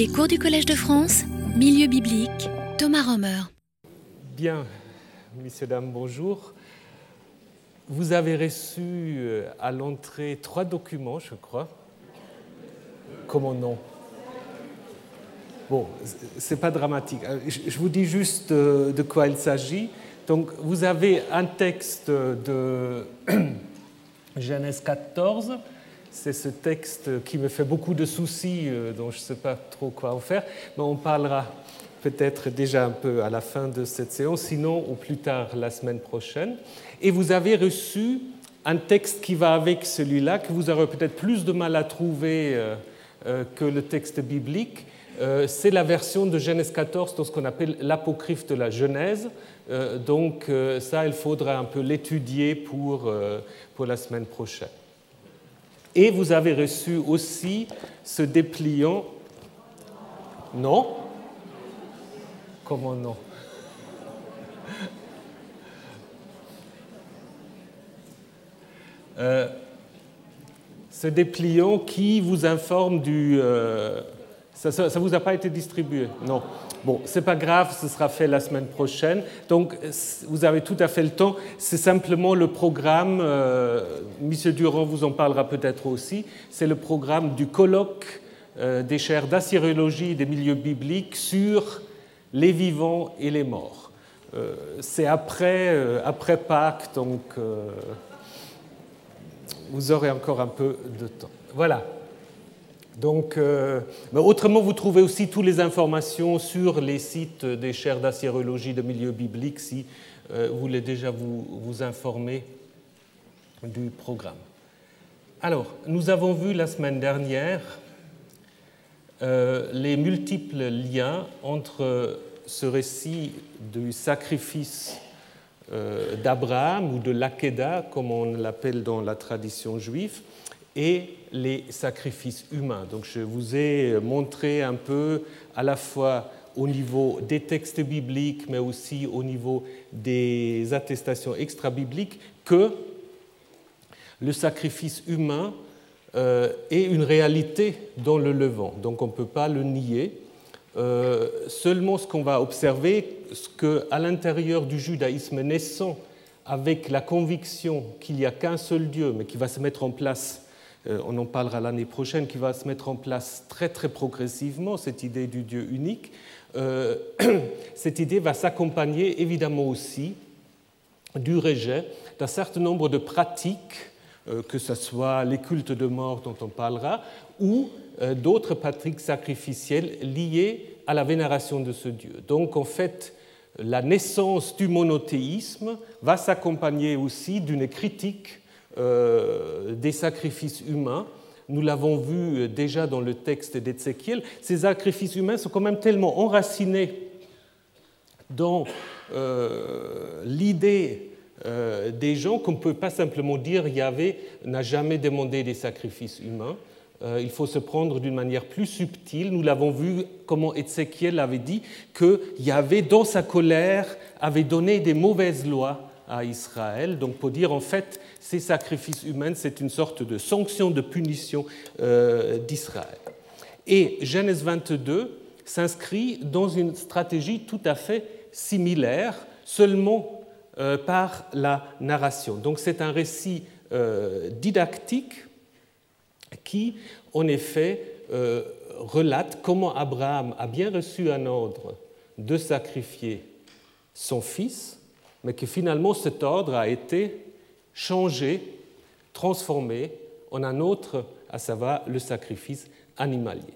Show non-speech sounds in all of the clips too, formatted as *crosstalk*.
Les cours du Collège de France, Milieu biblique, Thomas Romer. Bien, messieurs, dames, bonjour. Vous avez reçu euh, à l'entrée trois documents, je crois. Comment non? Bon, c'est pas dramatique. Euh, je vous dis juste euh, de quoi il s'agit. Donc, vous avez un texte de *clears throat* Genèse 14 c'est ce texte qui me fait beaucoup de soucis, euh, dont je ne sais pas trop quoi en faire, mais on parlera peut-être déjà un peu à la fin de cette séance, sinon ou plus tard la semaine prochaine. Et vous avez reçu un texte qui va avec celui-là, que vous aurez peut-être plus de mal à trouver euh, euh, que le texte biblique. C'est la version de Genèse 14 dans ce qu'on appelle l'apocryphe de la Genèse. Donc ça, il faudra un peu l'étudier pour, pour la semaine prochaine. Et vous avez reçu aussi ce dépliant. Non? Comment non? Euh, Ce dépliant qui vous informe du... Euh, ça ne vous a pas été distribué? Non. Bon, c'est pas grave, ce sera fait la semaine prochaine. Donc, vous avez tout à fait le temps. C'est simplement le programme, euh, Monsieur Durand vous en parlera peut-être aussi, c'est le programme du colloque euh, des chaires d'assyriologie des milieux bibliques sur les vivants et les morts. Euh, c'est après, après Pâques, donc vous aurez encore un peu de temps. Voilà. Donc, euh, autrement, vous trouvez aussi toutes les informations sur les sites des chaires d'assyriologie de milieu biblique si euh, vous voulez déjà vous, vous, informer du programme. Alors, nous avons vu la semaine dernière euh, les multiples liens entre ce récit du sacrifice d'Abraham ou de l'Akedah, comme on l'appelle dans la tradition juive, et les sacrifices humains. Donc je vous ai montré un peu à la fois au niveau des textes bibliques, mais aussi au niveau des attestations extra-bibliques, que le sacrifice humain euh, est une réalité dans le Levant. Donc on ne peut pas le nier. Euh, seulement ce qu'on va observer, ce qu'à l'intérieur du judaïsme naissant, avec la conviction qu'il n'y a qu'un seul Dieu, mais qui va se mettre en place on en parlera l'année prochaine, qui va se mettre en place très très progressivement, cette idée du Dieu unique. Euh, *clears throat* cette idée va s'accompagner évidemment aussi du rejet d'un certain nombre de pratiques, euh, que ce soit les cultes de mort dont on parlera, ou d'autres pratiques sacrificielles liées à la vénération de ce Dieu. Donc en fait, la naissance du monothéisme va s'accompagner aussi d'une critique euh, des sacrifices humains. Nous l'avons vu déjà dans le texte d'Ézéchiel. Ces sacrifices humains sont quand même tellement enracinés dans euh, l'idée euh, des gens qu'on ne peut pas simplement dire Yahvé n'a jamais demandé des sacrifices humains. il faut se prendre d'une manière plus subtile. Nous l'avons vu comment Ézéchiel avait dit que Yahvé, dans sa colère, avait donné des mauvaises lois à Israël. Donc pour dire en fait, ces sacrifices humains, c'est une sorte de sanction, de punition euh, d'Israël. Et Genèse 22 s'inscrit dans une stratégie tout à fait similaire, seulement euh, par la narration. Donc c'est un récit euh, didactique qui, en effet, relate comment Abraham a bien reçu un ordre de sacrifier son fils, mais que finalement cet ordre a été changé, transformé en un autre, à savoir le sacrifice animalier.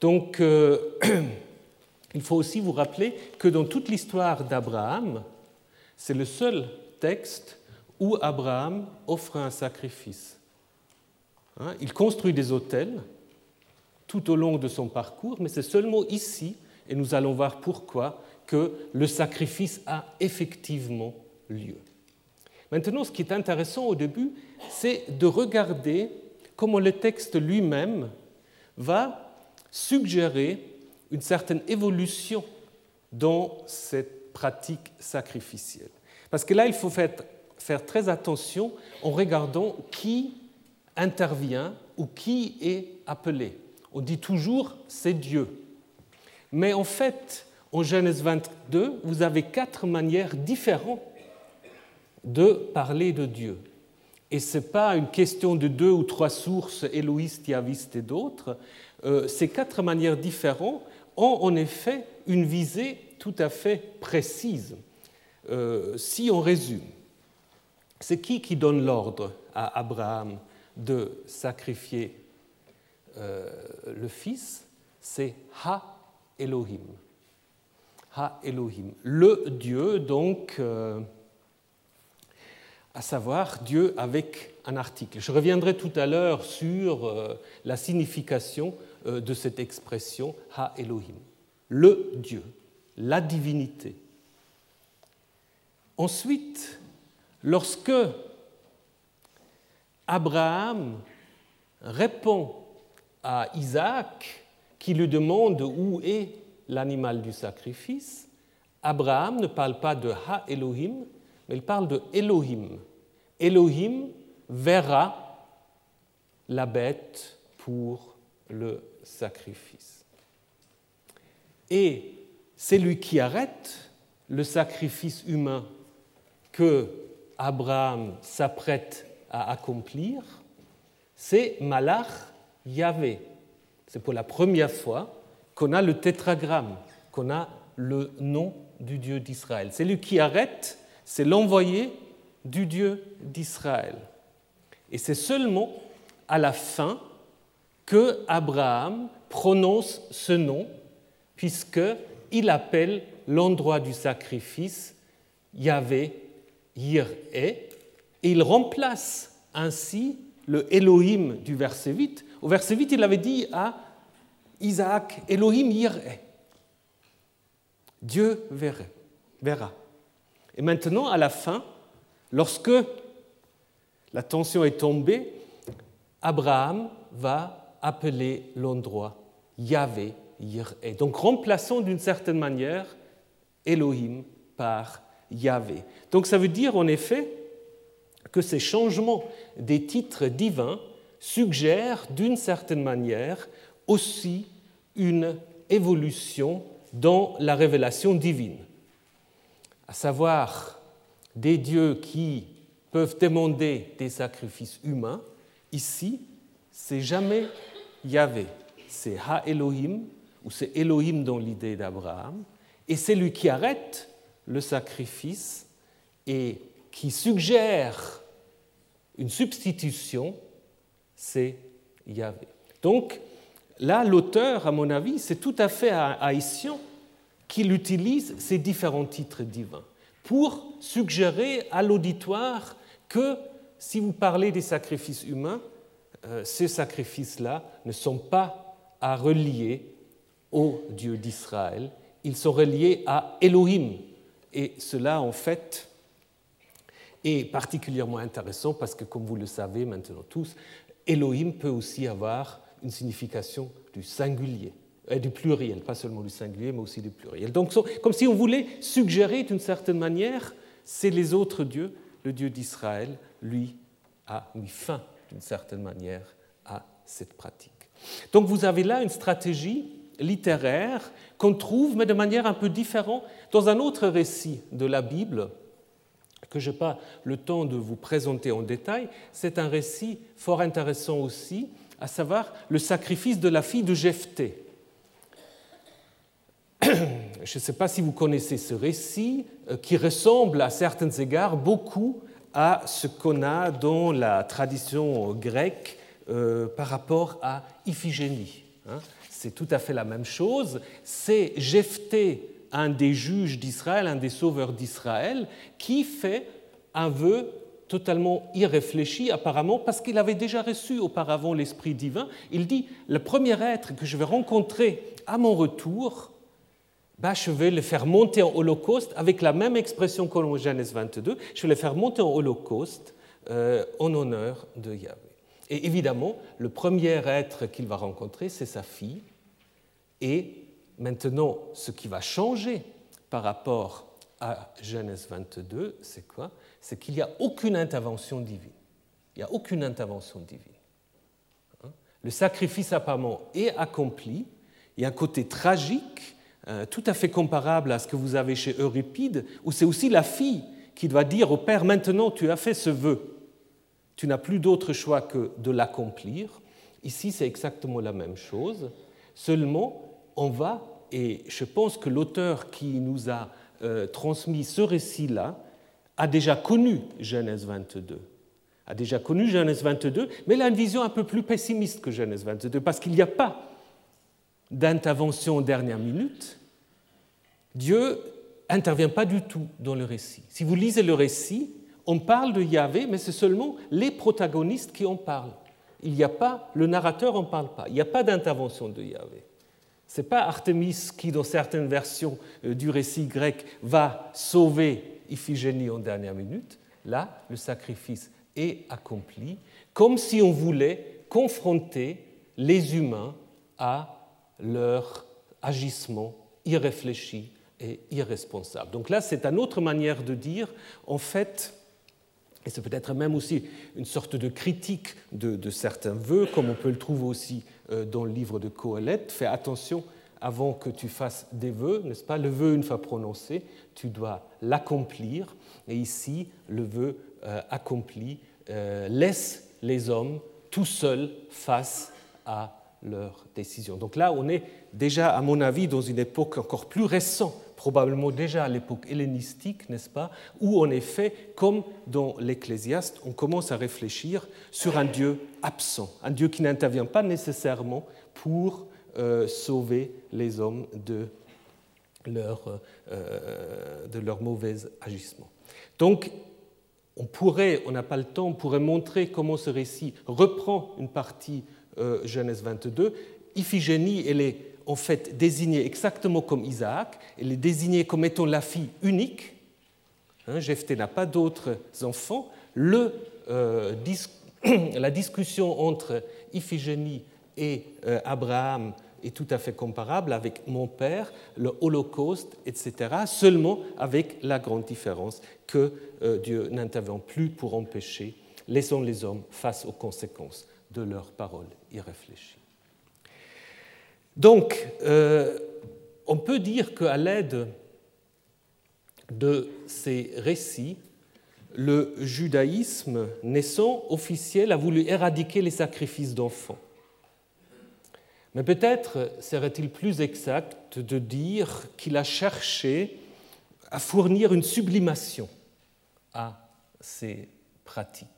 Donc, euh, *clears throat* il faut aussi vous rappeler que dans toute l'histoire d'Abraham, c'est le seul texte où Abraham offre un sacrifice. Hein, il construit des autels tout au long de son parcours, mais c'est seulement ici, et nous allons voir pourquoi, que le sacrifice a effectivement lieu. Maintenant, ce qui est intéressant au début, c'est de regarder comment le texte lui-même va suggérer une certaine évolution dans cette pratique sacrificielle. Parce que là, il faut faire, très attention en regardant qui intervient ou qui est appelé. On dit toujours c'est Dieu. Mais en fait, en Genèse 22, vous avez quatre manières différentes de parler de Dieu. Et ce n'est pas une question de deux ou trois sources, éloïstes, yavistes et d'autres. Euh, ces quatre manières différentes ont en effet une visée tout à fait précise. Euh, si on résume, c'est qui qui donne l'ordre à Abraham de sacrifier euh, le fils? C'est Ha Elohim. Ha Elohim, le Dieu donc à savoir Dieu avec un article. Je reviendrai tout à l'heure sur euh, la signification euh, de cette expression Ha Elohim, le Dieu, la divinité. Ensuite, lorsque Abraham répond à Isaac qui lui demande où est l'animal du sacrifice, Abraham ne parle pas de Ha Elohim, mais il parle de Elohim. Elohim verra la bête pour le sacrifice. Et c'est lui qui arrête le sacrifice humain que Abraham s'apprête à accomplir, c'est Malach Yahvé. C'est pour la première fois qu'on a le tétragramme, qu'on a le nom du Dieu d'Israël. C'est lui qui arrête c'est l'envoyé du Dieu d'Israël. Et c'est seulement à la fin que Abraham prononce ce nom, puisqu'il appelle l'endroit du sacrifice Yahvé Yireh, et il remplace ainsi le Elohim du verset 8. Au verset 8, il avait dit à Isaac Elohim Yireh. Dieu verra. Et maintenant, à la fin, lorsque la tension est tombée, Abraham va appeler l'endroit Yahvé Yireh. Donc remplaçons d'une certaine manière Elohim par Yahvé. Donc ça veut dire en effet que ces changements des titres divins suggèrent d'une certaine manière aussi une évolution dans la révélation divine. À savoir des dieux qui peuvent demander des sacrifices humains, ici, c'est jamais Yahvé, c'est Ha Elohim, ou c'est Elohim dans l'idée d'Abraham, et c'est lui qui arrête le sacrifice et qui suggère une substitution, c'est Yahvé. Donc là, l'auteur, à mon avis, c'est tout à fait haïtien qu'il utilise ces différents titres divins pour suggérer à l'auditoire que si vous parlez des sacrifices humains, euh, ces sacrifices-là ne sont pas à relier au Dieu d'Israël, ils sont reliés à Elohim. Et cela, en fait, est particulièrement intéressant parce que, comme vous le savez maintenant tous, Elohim peut aussi avoir une signification du singulier du pluriel, pas seulement du singulier, mais aussi du pluriel. Donc, comme si on voulait suggérer d'une certaine manière, c'est les autres dieux, le Dieu d'Israël, lui, a mis fin d'une certaine manière à cette pratique. Donc vous avez là une stratégie littéraire qu'on trouve, mais de manière un peu différente, dans un autre récit de la Bible, que je n'ai pas le temps de vous présenter en détail. C'est un récit fort intéressant aussi, à savoir le sacrifice de la fille de Jephthé. *clears throat* je ne sais pas si vous connaissez ce récit, euh, qui ressemble à certains égards beaucoup à ce qu'on a dans la tradition grecque euh, par rapport à Iphigénie. Hein. C'est tout à fait la même chose. C'est Jephthé, un des juges d'Israël, un des sauveurs d'Israël, qui fait un vœu totalement irréfléchi apparemment parce qu'il avait déjà reçu auparavant l'Esprit divin. Il dit, le premier être que je vais rencontrer à mon retour, bah, je vais le faire monter en holocauste avec la même expression qu'en Genèse 22, je vais le faire monter en holocauste euh, en honneur de Yahvé. Et évidemment, le premier être qu'il va rencontrer, c'est sa fille. Et maintenant, ce qui va changer par rapport à Genèse 22, c'est quoi? C'est qu'il n'y a aucune intervention divine. Il n'y a aucune intervention divine. Hein? Le sacrifice apparemment est accompli. Il y a un côté tragique euh, tout à fait comparable à ce que vous avez chez Euripide, où c'est aussi la fille qui doit dire au père, maintenant tu as fait ce vœu, tu n'as plus d'autre choix que de l'accomplir. Ici, c'est exactement la même chose, seulement on va, et je pense que l'auteur qui nous a euh, transmis ce récit-là a déjà connu Genèse 22 a déjà connu Genèse 22, mais il a une vision un peu plus pessimiste que Genèse 22, parce qu'il n'y a pas d'intervention en dernière minute. Dieu intervient pas du tout dans le récit. Si vous lisez le récit, on parle de Yahvé, mais c'est seulement les protagonistes qui en parlent. Il n'y a pas, le narrateur n'en parle pas. Il n'y a pas d'intervention de Yahvé. Ce n'est pas Artémis qui, dans certaines versions euh, du récit grec, va sauver Iphigénie en dernière minute. Là, le sacrifice est accompli, comme si on voulait confronter les humains à leur agissement irréfléchi et irresponsable. Donc là, c'est une autre manière de dire, en fait, et c'est peut-être même aussi une sorte de critique de, certains vœux, comme on peut le trouver aussi euh, dans le livre de Coëlette. Fais attention avant que tu fasses des vœux, n'est-ce pas? Le vœu, une fois prononcé, tu dois l'accomplir. Et ici, le vœu euh, accompli euh, laisse les hommes tout seuls face à leurs décisions. Donc là, on est déjà, à mon avis, dans une époque encore plus récente, probablement déjà à l'époque hellénistique, n'est-ce pas, où en effet, comme dans l'Ecclésiaste, on commence à réfléchir sur un Dieu absent, un Dieu qui n'intervient pas nécessairement pour euh, sauver les hommes de leur, euh, de leur mauvais agissement. Donc, on pourrait, on n'a pas le temps, on pourrait montrer comment ce récit reprend une partie euh, Genèse 22. Iphigénie, elle est en fait désignée exactement comme Isaac, elle est désignée comme étant la fille unique. Hein, Jephthé n'a pas d'autres enfants. Euh, *coughs* la discussion entre Iphigénie et euh, Abraham est tout à fait comparable avec mon père, le Holocauste, etc., seulement avec la grande différence que euh, Dieu n'intervient plus pour empêcher, laissant les hommes face aux conséquences de leurs paroles irréfléchies. Donc, euh, on peut dire qu'à l'aide de ces récits, le judaïsme naissant officiel a voulu éradiquer les sacrifices d'enfants. Mais peut-être serait-il plus exact de dire qu'il a cherché à fournir une sublimation à ces pratiques.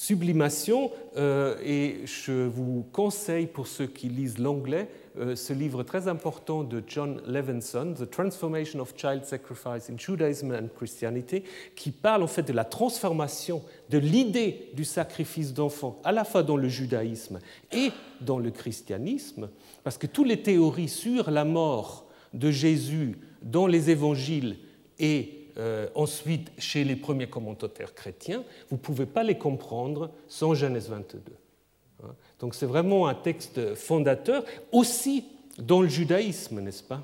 Sublimation, euh, et je vous conseille pour ceux qui lisent l'anglais, euh, ce livre très important de John Levinson, The Transformation of Child Sacrifice in Judaism and Christianity, qui parle en fait de la transformation de l'idée du sacrifice d'enfants, à la fois dans le judaïsme et dans le christianisme, parce que toutes les théories sur la mort de Jésus dans les évangiles et euh, ensuite chez les premiers commentateurs chrétiens, vous ne pouvez pas les comprendre sans Genèse 22. Hein. Donc c'est vraiment un texte fondateur, aussi dans le judaïsme, n'est-ce pas?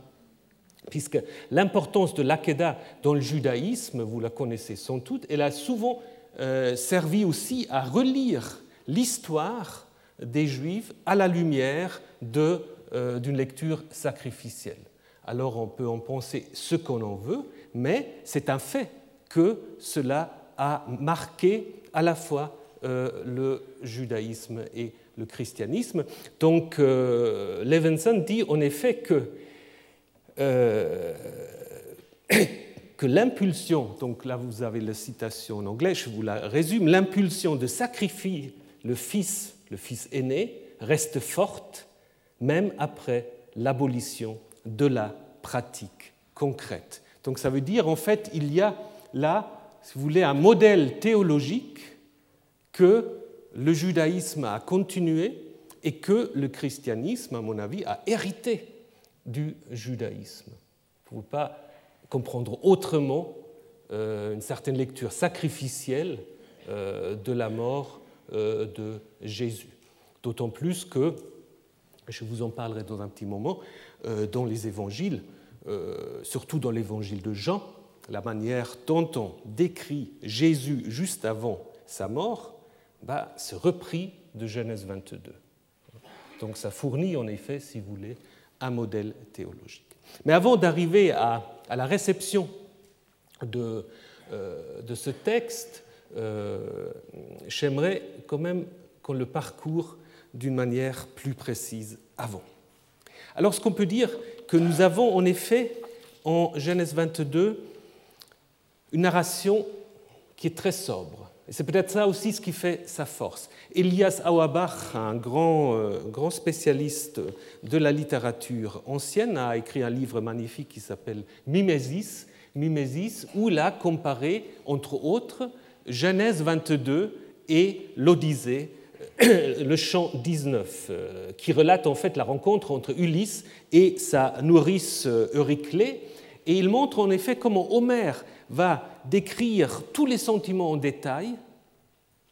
Puisque l'importance de l'Akedah dans le judaïsme, vous la connaissez sans doute, elle a souvent euh, servi aussi à relire l'histoire des Juifs à la lumière euh, d'une lecture sacrificielle. Alors on peut en penser ce qu'on en veut, mais c'est un fait que cela a marqué à la fois euh, le judaïsme et le christianisme. Donc euh, Levinson dit en effet que, euh, *coughs* que l'impulsion, donc là vous avez la citation en anglais, je vous la résume, l'impulsion de sacrifier le fils, le fils aîné, reste forte même après l'abolition de la pratique concrète. Donc ça veut dire en fait il y a là, si vous voulez, un modèle théologique que le judaïsme a continué et que le christianisme, à mon avis, a hérité du judaïsme. Vous ne pas comprendre autrement euh, une certaine lecture sacrificielle euh, de la mort euh, de Jésus. D'autant plus que, je vous en parlerai dans un petit moment, dans les évangiles, euh, surtout dans l'évangile de Jean, la manière dont on décrit Jésus juste avant sa mort, bah, c'est repris de Genèse 22. Donc ça fournit en effet, si vous voulez, un modèle théologique. Mais avant d'arriver à, la réception de, euh, ce texte, euh, j'aimerais quand même qu'on le parcourt d'une manière plus précise avant. Alors ce qu'on peut dire que nous avons en effet en Genèse 22 une narration qui est très sobre. C'est peut-être ça aussi ce qui fait sa force. Elias Auerbach, un grand, euh, grand spécialiste de la littérature ancienne, a écrit un livre magnifique qui s'appelle Mimesis, Mimesis, où il a comparé, entre autres, Genèse 22 et l'Odyssée, *coughs* le chant 19, euh, qui relate en fait la rencontre entre Ulysse et sa nourrice euh, Euryclée. Et il montre en effet comment Homère va décrire tous les sentiments en détail,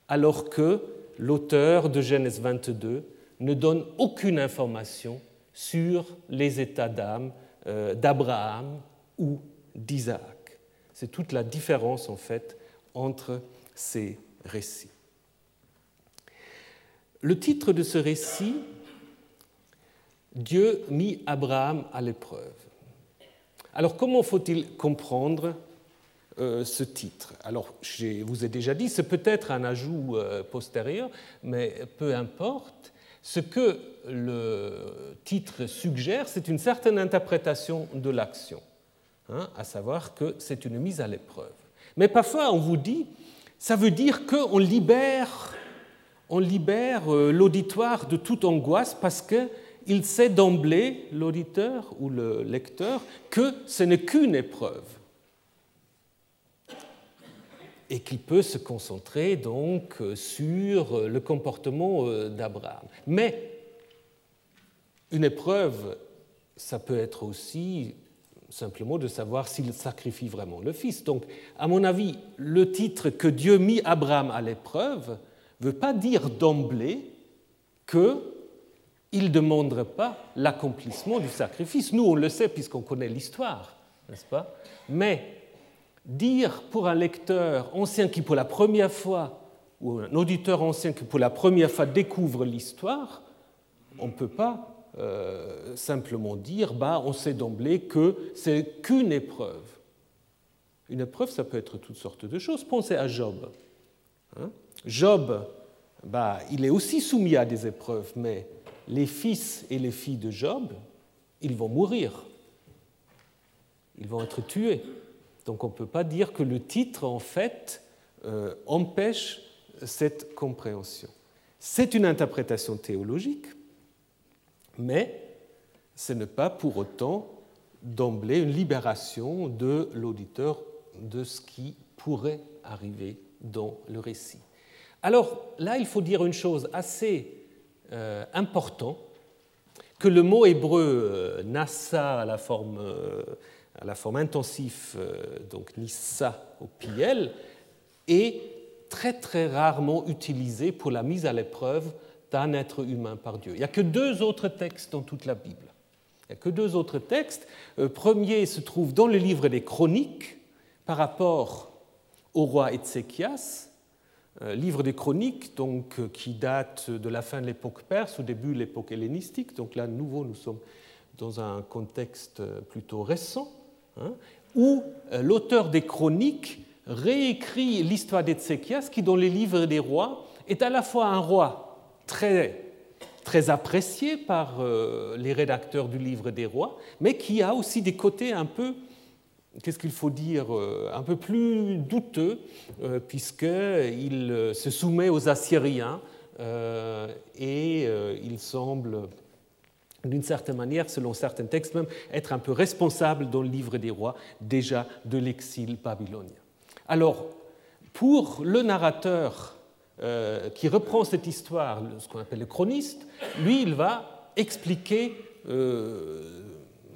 alors que l'auteur de Genèse 22 ne donne aucune information sur les états d'âme euh, d'Abraham ou d'Isaac. C'est toute la différence en fait entre ces récits. Le titre de ce récit, Dieu mit Abraham à l'épreuve. Alors comment faut-il comprendre euh, ce titre? Alors je vous ai déjà dit, c'est peut-être un ajout euh, postérieur, mais peu importe. Ce que le titre suggère, c'est une certaine interprétation de l'action, hein, à savoir que c'est une mise à l'épreuve. Mais parfois, on vous dit, ça veut dire qu'on libère, on libère euh, l'auditoire de toute angoisse parce qu'il sait d'emblée, l'auditeur ou le lecteur, que ce n'est qu'une épreuve et qu'il peut se concentrer donc sur le comportement euh, d'Abraham. Mais une épreuve, ça peut être aussi simplement de savoir s'il sacrifie vraiment le Fils. Donc, à mon avis, le titre que Dieu mit Abraham à l'épreuve ne veut pas dire d'emblée qu'il ne demanderait pas l'accomplissement du sacrifice. Nous, on le sait puisqu'on connaît l'histoire, n'est-ce pas? Mais dire pour un lecteur ancien qui pour la première fois, ou un auditeur ancien qui pour la première fois découvre l'histoire, on ne peut pas euh, simplement dire bah, on sait d'emblée que c'est qu'une épreuve. Une épreuve, ça peut être toutes sortes de choses. Pensez à Job. Hein. Job, bah, il est aussi soumis à des épreuves, mais les fils et les filles de Job, ils vont mourir. Ils vont être tués. Donc on ne peut pas dire que le titre, en fait, euh, empêche cette compréhension. C'est une interprétation théologique, mais ce n'est pas pour autant d'emblée une libération de l'auditeur de ce qui pourrait arriver dans le récit. Alors là, il faut dire une chose assez euh, importante, que le mot hébreu euh, nassa à la forme, euh, à la forme intensive, donc nissa au piel, est très très rarement utilisé pour la mise à l'épreuve d'un être humain par Dieu. Il n'y a que deux autres textes dans toute la Bible. Il n'y a que deux autres textes. Le premier se trouve dans le livre des Chroniques par rapport au roi Ézéchias, euh, livre des Chroniques donc, euh, qui date de la fin de l'époque perse, au début de l'époque hellénistique. Donc là, de nouveau, nous sommes dans un contexte euh, plutôt récent, hein, où l'auteur des Chroniques réécrit l'histoire d'Ézéchias, qui dans les livres des rois est à la fois un roi très, très apprécié par euh, les rédacteurs du livre des rois, mais qui a aussi des côtés un peu, qu'est-ce qu'il faut dire, euh, un peu plus douteux, euh, puisqu'il se soumet aux Assyriens et il semble d'une certaine manière, selon certains textes même, être un peu responsable dans le livre des rois déjà de l'exil babylonien. Alors, pour le narrateur euh, qui reprend cette histoire, ce qu'on appelle le chroniste, lui, il va expliquer euh,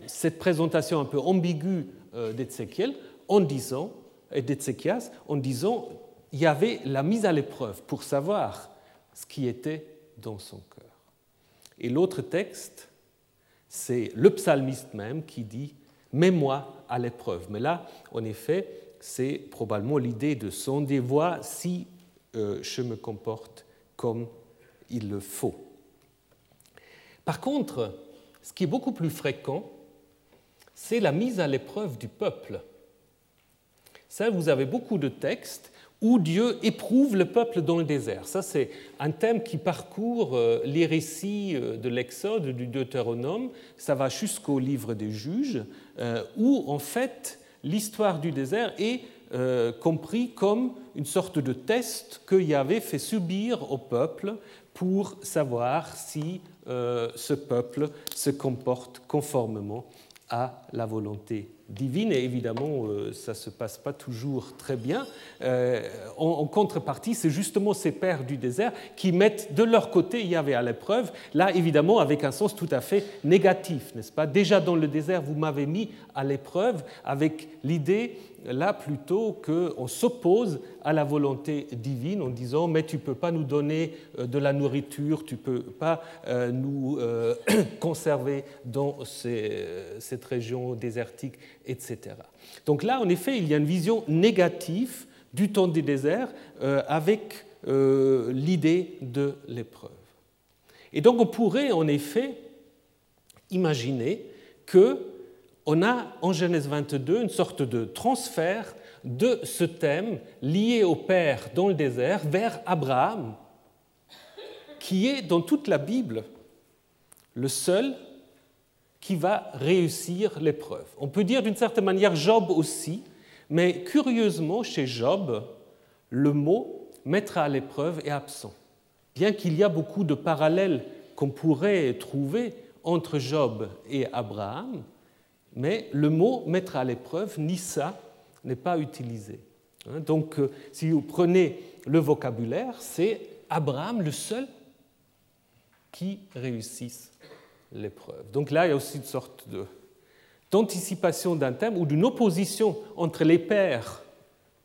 cette présentation un peu ambiguë euh, d'Ézéchiel en disant, et d'Ézéchias, en disant il y avait la mise à l'épreuve pour savoir ce qui était dans son cœur. Et l'autre texte, c'est le psalmiste même qui dit Mets-moi à l'épreuve. Mais là, en effet, c'est probablement l'idée de sonder, voir si euh, je me comporte comme il le faut. Par contre, ce qui est beaucoup plus fréquent, c'est la mise à l'épreuve du peuple. Ça, vous avez beaucoup de textes où Dieu éprouve le peuple dans le désert. Ça, c'est un thème qui parcourt euh, les récits euh, de l'Exode, du Deutéronome. Ça va jusqu'au livre des juges, euh, où en fait l'histoire du désert est compris comme une sorte de test que Yahvé fait subir au peuple pour savoir si ce peuple se comporte conformément à la volonté divine, et évidemment, euh, ça ne se passe pas toujours très bien. Euh, en, contrepartie, c'est justement ces pères du désert qui mettent de leur côté Yahvé à l'épreuve, là évidemment avec un sens tout à fait négatif, n'est-ce pas? Déjà dans le désert, vous m'avez mis à l'épreuve avec l'idée là plutôt qu'on s'oppose à la volonté divine en disant mais tu ne peux pas nous donner euh, de la nourriture, tu ne peux pas euh, nous euh, *clears throat* conserver dans cette région désertique, etc. Donc là, en effet, il y a une vision négative du temps du désert avec l'idée de l'épreuve. Et donc on pourrait en effet imaginer que on a en Genèse 22 une sorte de transfert de ce thème lié au Père dans le désert vers Abraham, qui est dans toute la Bible le seul qui va réussir l'épreuve. On peut dire d'une certaine manière Job aussi, mais curieusement chez Job, le mot mettre à l'épreuve est absent. Bien qu'il y a beaucoup de parallèles qu'on pourrait trouver entre Job et Abraham, mais le mot mettre à l'épreuve, ni ça, n'est pas utilisé. Hein, donc, euh, si vous prenez le vocabulaire, c'est Abraham le seul qui réussisse l'épreuve. Donc là, il y a aussi une sorte d'anticipation d'un thème ou d'une opposition entre les pères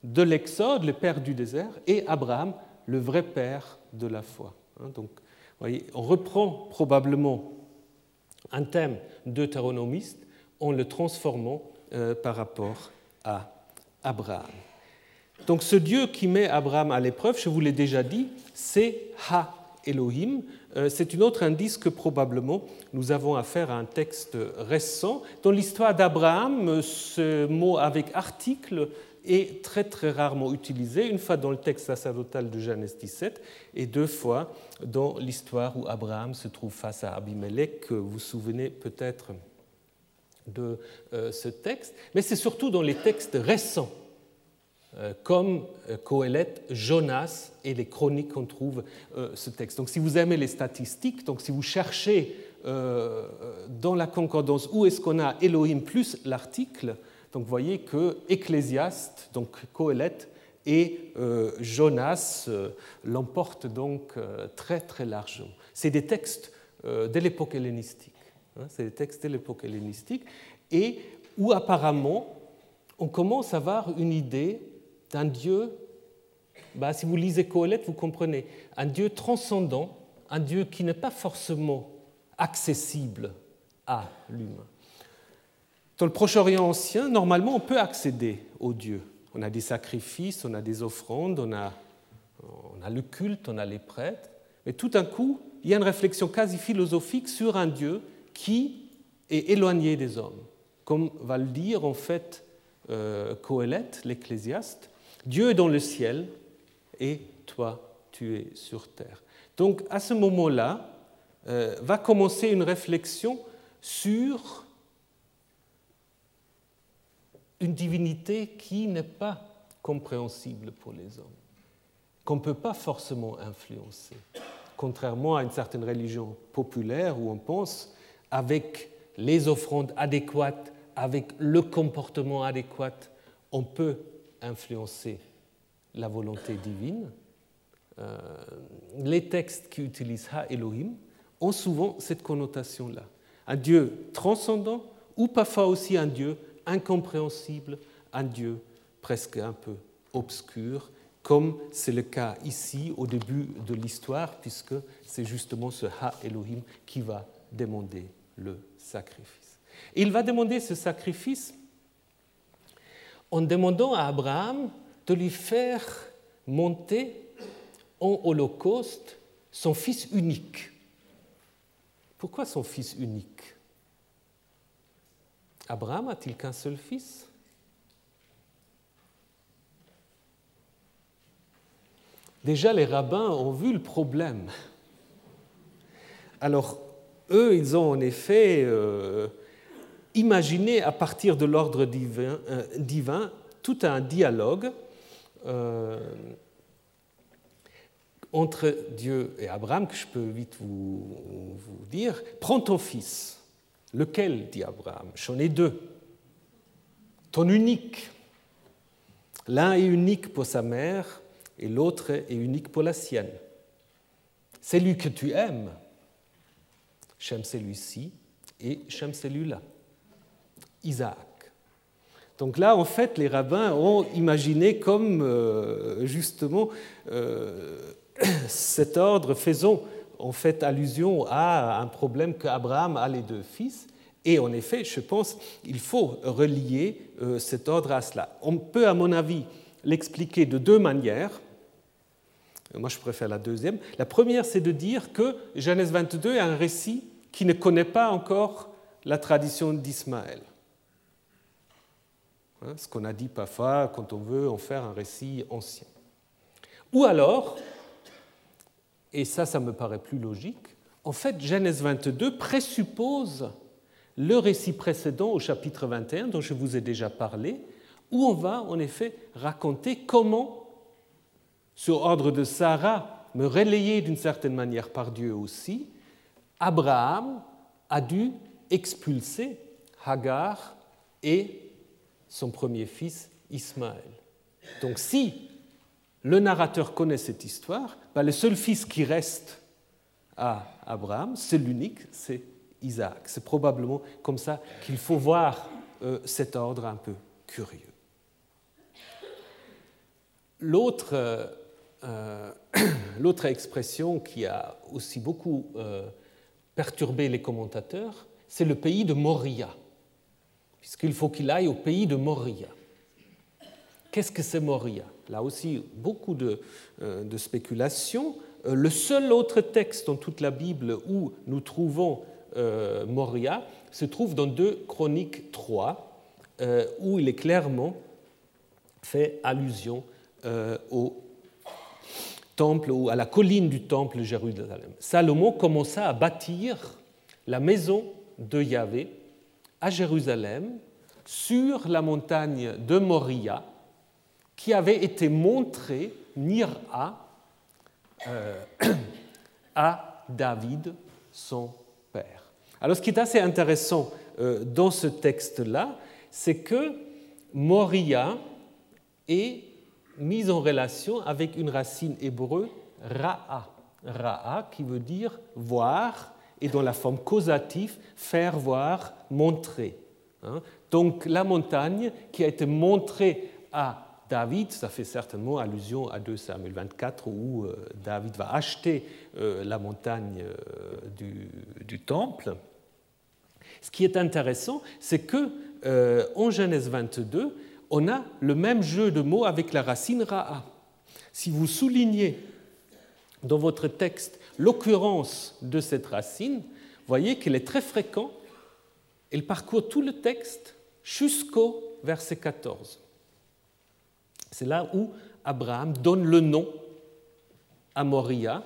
de l'Exode, les pères du désert, et Abraham, le vrai père de la foi. Hein, donc, voyez, on reprend probablement un thème deutéronomiste en le transformant euh, par rapport à Abraham. Donc ce Dieu qui met Abraham à l'épreuve, je vous l'ai déjà dit, c'est Ha Elohim. Euh, c'est un autre indice que probablement nous avons affaire à un texte récent. Dans l'histoire d'Abraham, ce mot avec article est très très rarement utilisé, une fois dans le texte sacerdotal de Genèse 17 et deux fois dans l'histoire où Abraham se trouve face à Abimelech, que vous vous souvenez peut-être de euh, ce texte, mais c'est surtout dans les textes récents, euh, comme euh, Coëlette, Jonas et les chroniques qu'on trouve ce texte. Donc si vous aimez les statistiques, donc si vous cherchez dans la concordance où est-ce qu'on a Elohim plus l'article, donc vous voyez que Ecclésiaste, donc Coëlette, et Jonas l'emportent donc très très largement. C'est des textes de l'époque hellénistique. Hein, c'est des textes de l'époque hellénistique, et où apparemment on commence à avoir une idée d'un Dieu, bah, si vous lisez Coëlette, vous comprenez, un Dieu transcendant, un Dieu qui n'est pas forcément accessible à l'humain. Dans le Proche-Orient ancien, normalement, on peut accéder au Dieu. On a des sacrifices, on a des offrandes, on a, on a le culte, on a les prêtres. Mais tout d'un coup, il y a une réflexion quasi philosophique sur un Dieu qui est éloigné des hommes. Comme va le dire en fait euh, Coëlette, l'ecclésiaste, Dieu est dans le ciel et toi tu es sur terre. Donc à ce moment-là, euh, va commencer une réflexion sur une divinité qui n'est pas compréhensible pour les hommes, qu'on ne peut pas forcément influencer, contrairement à une certaine religion populaire où on pense avec les offrandes adéquates, avec le comportement adéquat, on peut influencer la volonté divine. Euh, les textes qui utilisent Ha Elohim ont souvent cette connotation-là. Un Dieu transcendant ou parfois aussi un Dieu incompréhensible, un Dieu presque un peu obscur, comme c'est le cas ici au début de l'histoire, puisque c'est justement ce Ha Elohim qui va demander le sacrifice. il va demander ce sacrifice en demandant à Abraham de lui faire monter en holocauste son fils unique. Pourquoi son fils unique? Abraham a-t-il qu'un seul fils? Déjà, les rabbins ont vu le problème. Alors, eux, ils ont en effet euh, imaginé à partir de l'ordre divin, euh, tout un dialogue euh, entre Dieu et Abraham, que je peux vite vous, vous dire. Prends ton fils. Lequel? dit Abraham J'en ai deux. Ton unique. L'un est unique pour sa mère et l'autre est unique pour la sienne. C'est lui que tu aimes. J'aime celui-ci et celui-là. Isaac. Donc là, en fait, les rabbins ont imaginé comme euh, justement euh, *coughs* cet ordre faisant en fait allusion à un problème qu'Abraham a les deux fils. Et en effet, je pense qu'il faut relier euh, cet ordre à cela. On peut, à mon avis, l'expliquer de deux manières. Moi, je préfère la deuxième. La première, c'est de dire que Genèse 22 est un récit qui ne connaît pas encore la tradition d'Ismaël. Hein, ce qu'on a dit parfois quand on veut en faire un récit ancien. Ou alors, et ça, ça me paraît plus logique, en fait, Genèse 22 présuppose le récit précédent au chapitre 21 dont je vous ai déjà parlé, où on va en effet raconter comment sur ordre de Sarah, me relayé d'une certaine manière par Dieu aussi, Abraham a dû expulser Hagar et son premier fils Ismaël. Donc si le narrateur connaît cette histoire, ben, le seul fils qui reste à Abraham, c'est l'unique, c'est Isaac. C'est probablement comme ça qu'il faut voir euh, cet ordre un peu curieux. L'autre euh, euh, *clears throat* expression qui a aussi beaucoup perturbé les commentateurs, c'est le pays de Moria, puisqu'il faut qu'il aille au pays de Moria. Qu'est-ce que c'est Moria? Là aussi, beaucoup de, euh, spéculations. Le seul autre texte dans toute la Bible où nous trouvons Moria se trouve dans 2 Chroniques 3, où il est clairement fait allusion au temple ou à la colline du temple Jérusalem. Salomon commença à bâtir la maison de Yahvé à Jérusalem sur la montagne de Moria qui avait été montrée, Nira, euh, *clears throat* à David, son père. Alors ce qui est assez intéressant euh, dans ce texte-là, c'est que Moria est mise en relation avec une racine hébreu, ra'a. Ra'a qui veut dire voir et dans la forme causative, faire voir, montrer. Hein. Donc la montagne qui a été montrée à David, ça fait certainement allusion à 2 Samuel 24 où euh, David va acheter euh, la montagne euh, du, temple. Ce qui est intéressant, c'est que en Genèse 22, on a le même jeu de mots avec la racine ra'a. Si vous soulignez dans votre texte l'occurrence de cette racine, voyez qu'elle est très fréquente. Elle parcourt tout le texte jusqu'au verset 14. C'est là où Abraham donne le nom à Moria,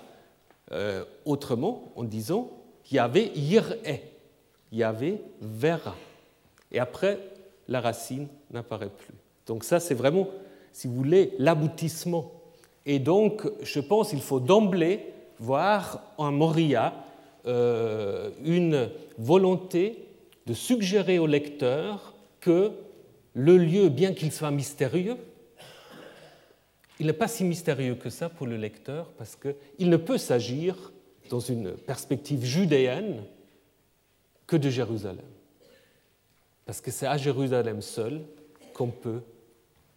euh, autrement en disant Yahvé Yir'e, Yahvé verra. Et après, la racine n'apparaît plus. Donc ça, c'est vraiment, si vous voulez, l'aboutissement. Et donc, je pense qu'il faut d'emblée voir en Moria euh, une volonté de suggérer au lecteur que le lieu, bien qu'il soit mystérieux, il n'est pas si mystérieux que ça pour le lecteur, parce qu'il ne peut s'agir, dans une perspective judéenne, que de Jérusalem. Parce que c'est à Jérusalem seul qu'on peut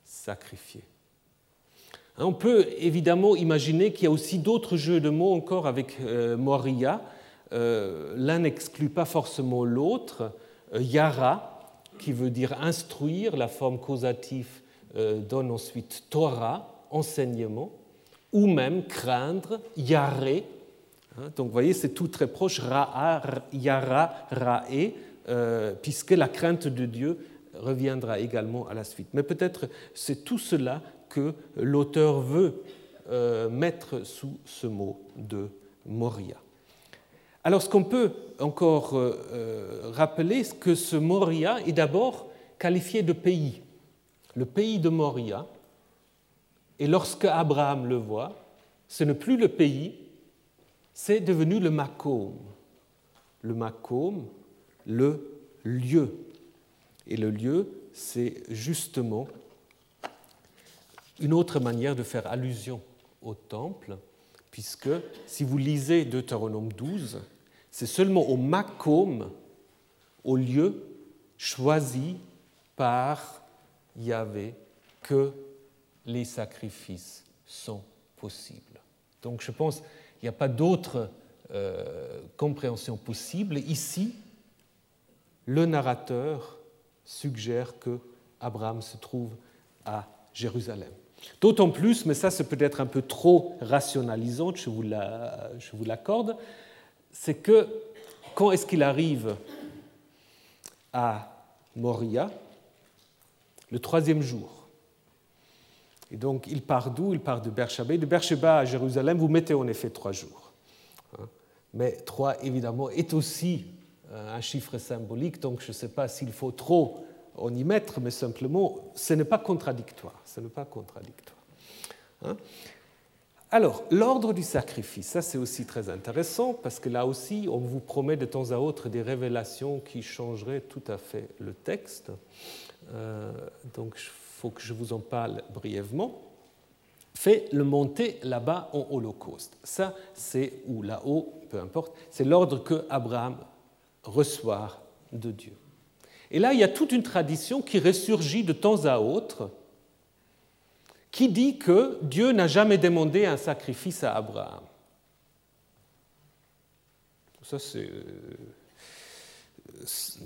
sacrifier. Hein, on peut évidemment imaginer qu'il y a aussi d'autres jeux de mots encore avec euh, Moria. Euh, l'un n'exclut pas forcément l'autre. Euh, Yara, qui veut dire instruire, la forme causative donne ensuite Torah, enseignement, ou même craindre, Yaré. Hein, donc vous voyez, c'est tout très proche, Ra'a, Yara, Ra'e, puisque la crainte de Dieu reviendra également à la suite. Mais peut-être c'est tout cela que l'auteur veut mettre sous ce mot de Moria. Alors ce qu'on peut encore rappeler, c'est que ce Moria est d'abord qualifié de pays. Le pays de Moria, et lorsque Abraham le voit, ce n'est plus le pays, c'est devenu le Macomb. Le Macomb, le lieu. Et le lieu, c'est justement une autre manière de faire allusion au temple, puisque si vous lisez Deutéronome 12, c'est seulement au Macomb, au lieu choisi par Yahvé, que les sacrifices sont possibles. Donc je pense qu'il n'y a pas d'autre euh, compréhension possible. Ici, le narrateur suggère que Abraham se trouve à Jérusalem. D'autant plus, mais ça c'est peut-être un peu trop rationalisant, je vous l'accorde, c'est que quand est-ce qu'il arrive à Moria? Le troisième jour. Et donc, il part d'où? Il part de Beersheba. De Beersheba à Jérusalem, vous mettez en effet trois jours. Hein. Mais trois, évidemment, est aussi un chiffre symbolique, donc je ne sais pas s'il faut trop en y mettre, mais simplement, ce n'est pas contradictoire. Ce n'est pas contradictoire. Hein. Alors, l'ordre du sacrifice, ça c'est aussi très intéressant parce que là aussi, on vous promet de temps à autre des révélations qui changeraient tout à fait le texte. Euh, donc, faut que je vous en parle brièvement, fait le monter là-bas en holocauste. Ça, c'est, ou là-haut, peu importe, c'est l'ordre que Abraham reçoit de Dieu. Et là, il y a toute une tradition qui ressurgit de temps à autre, qui dit que Dieu n'a jamais demandé un sacrifice à Abraham. Ça, c'est euh,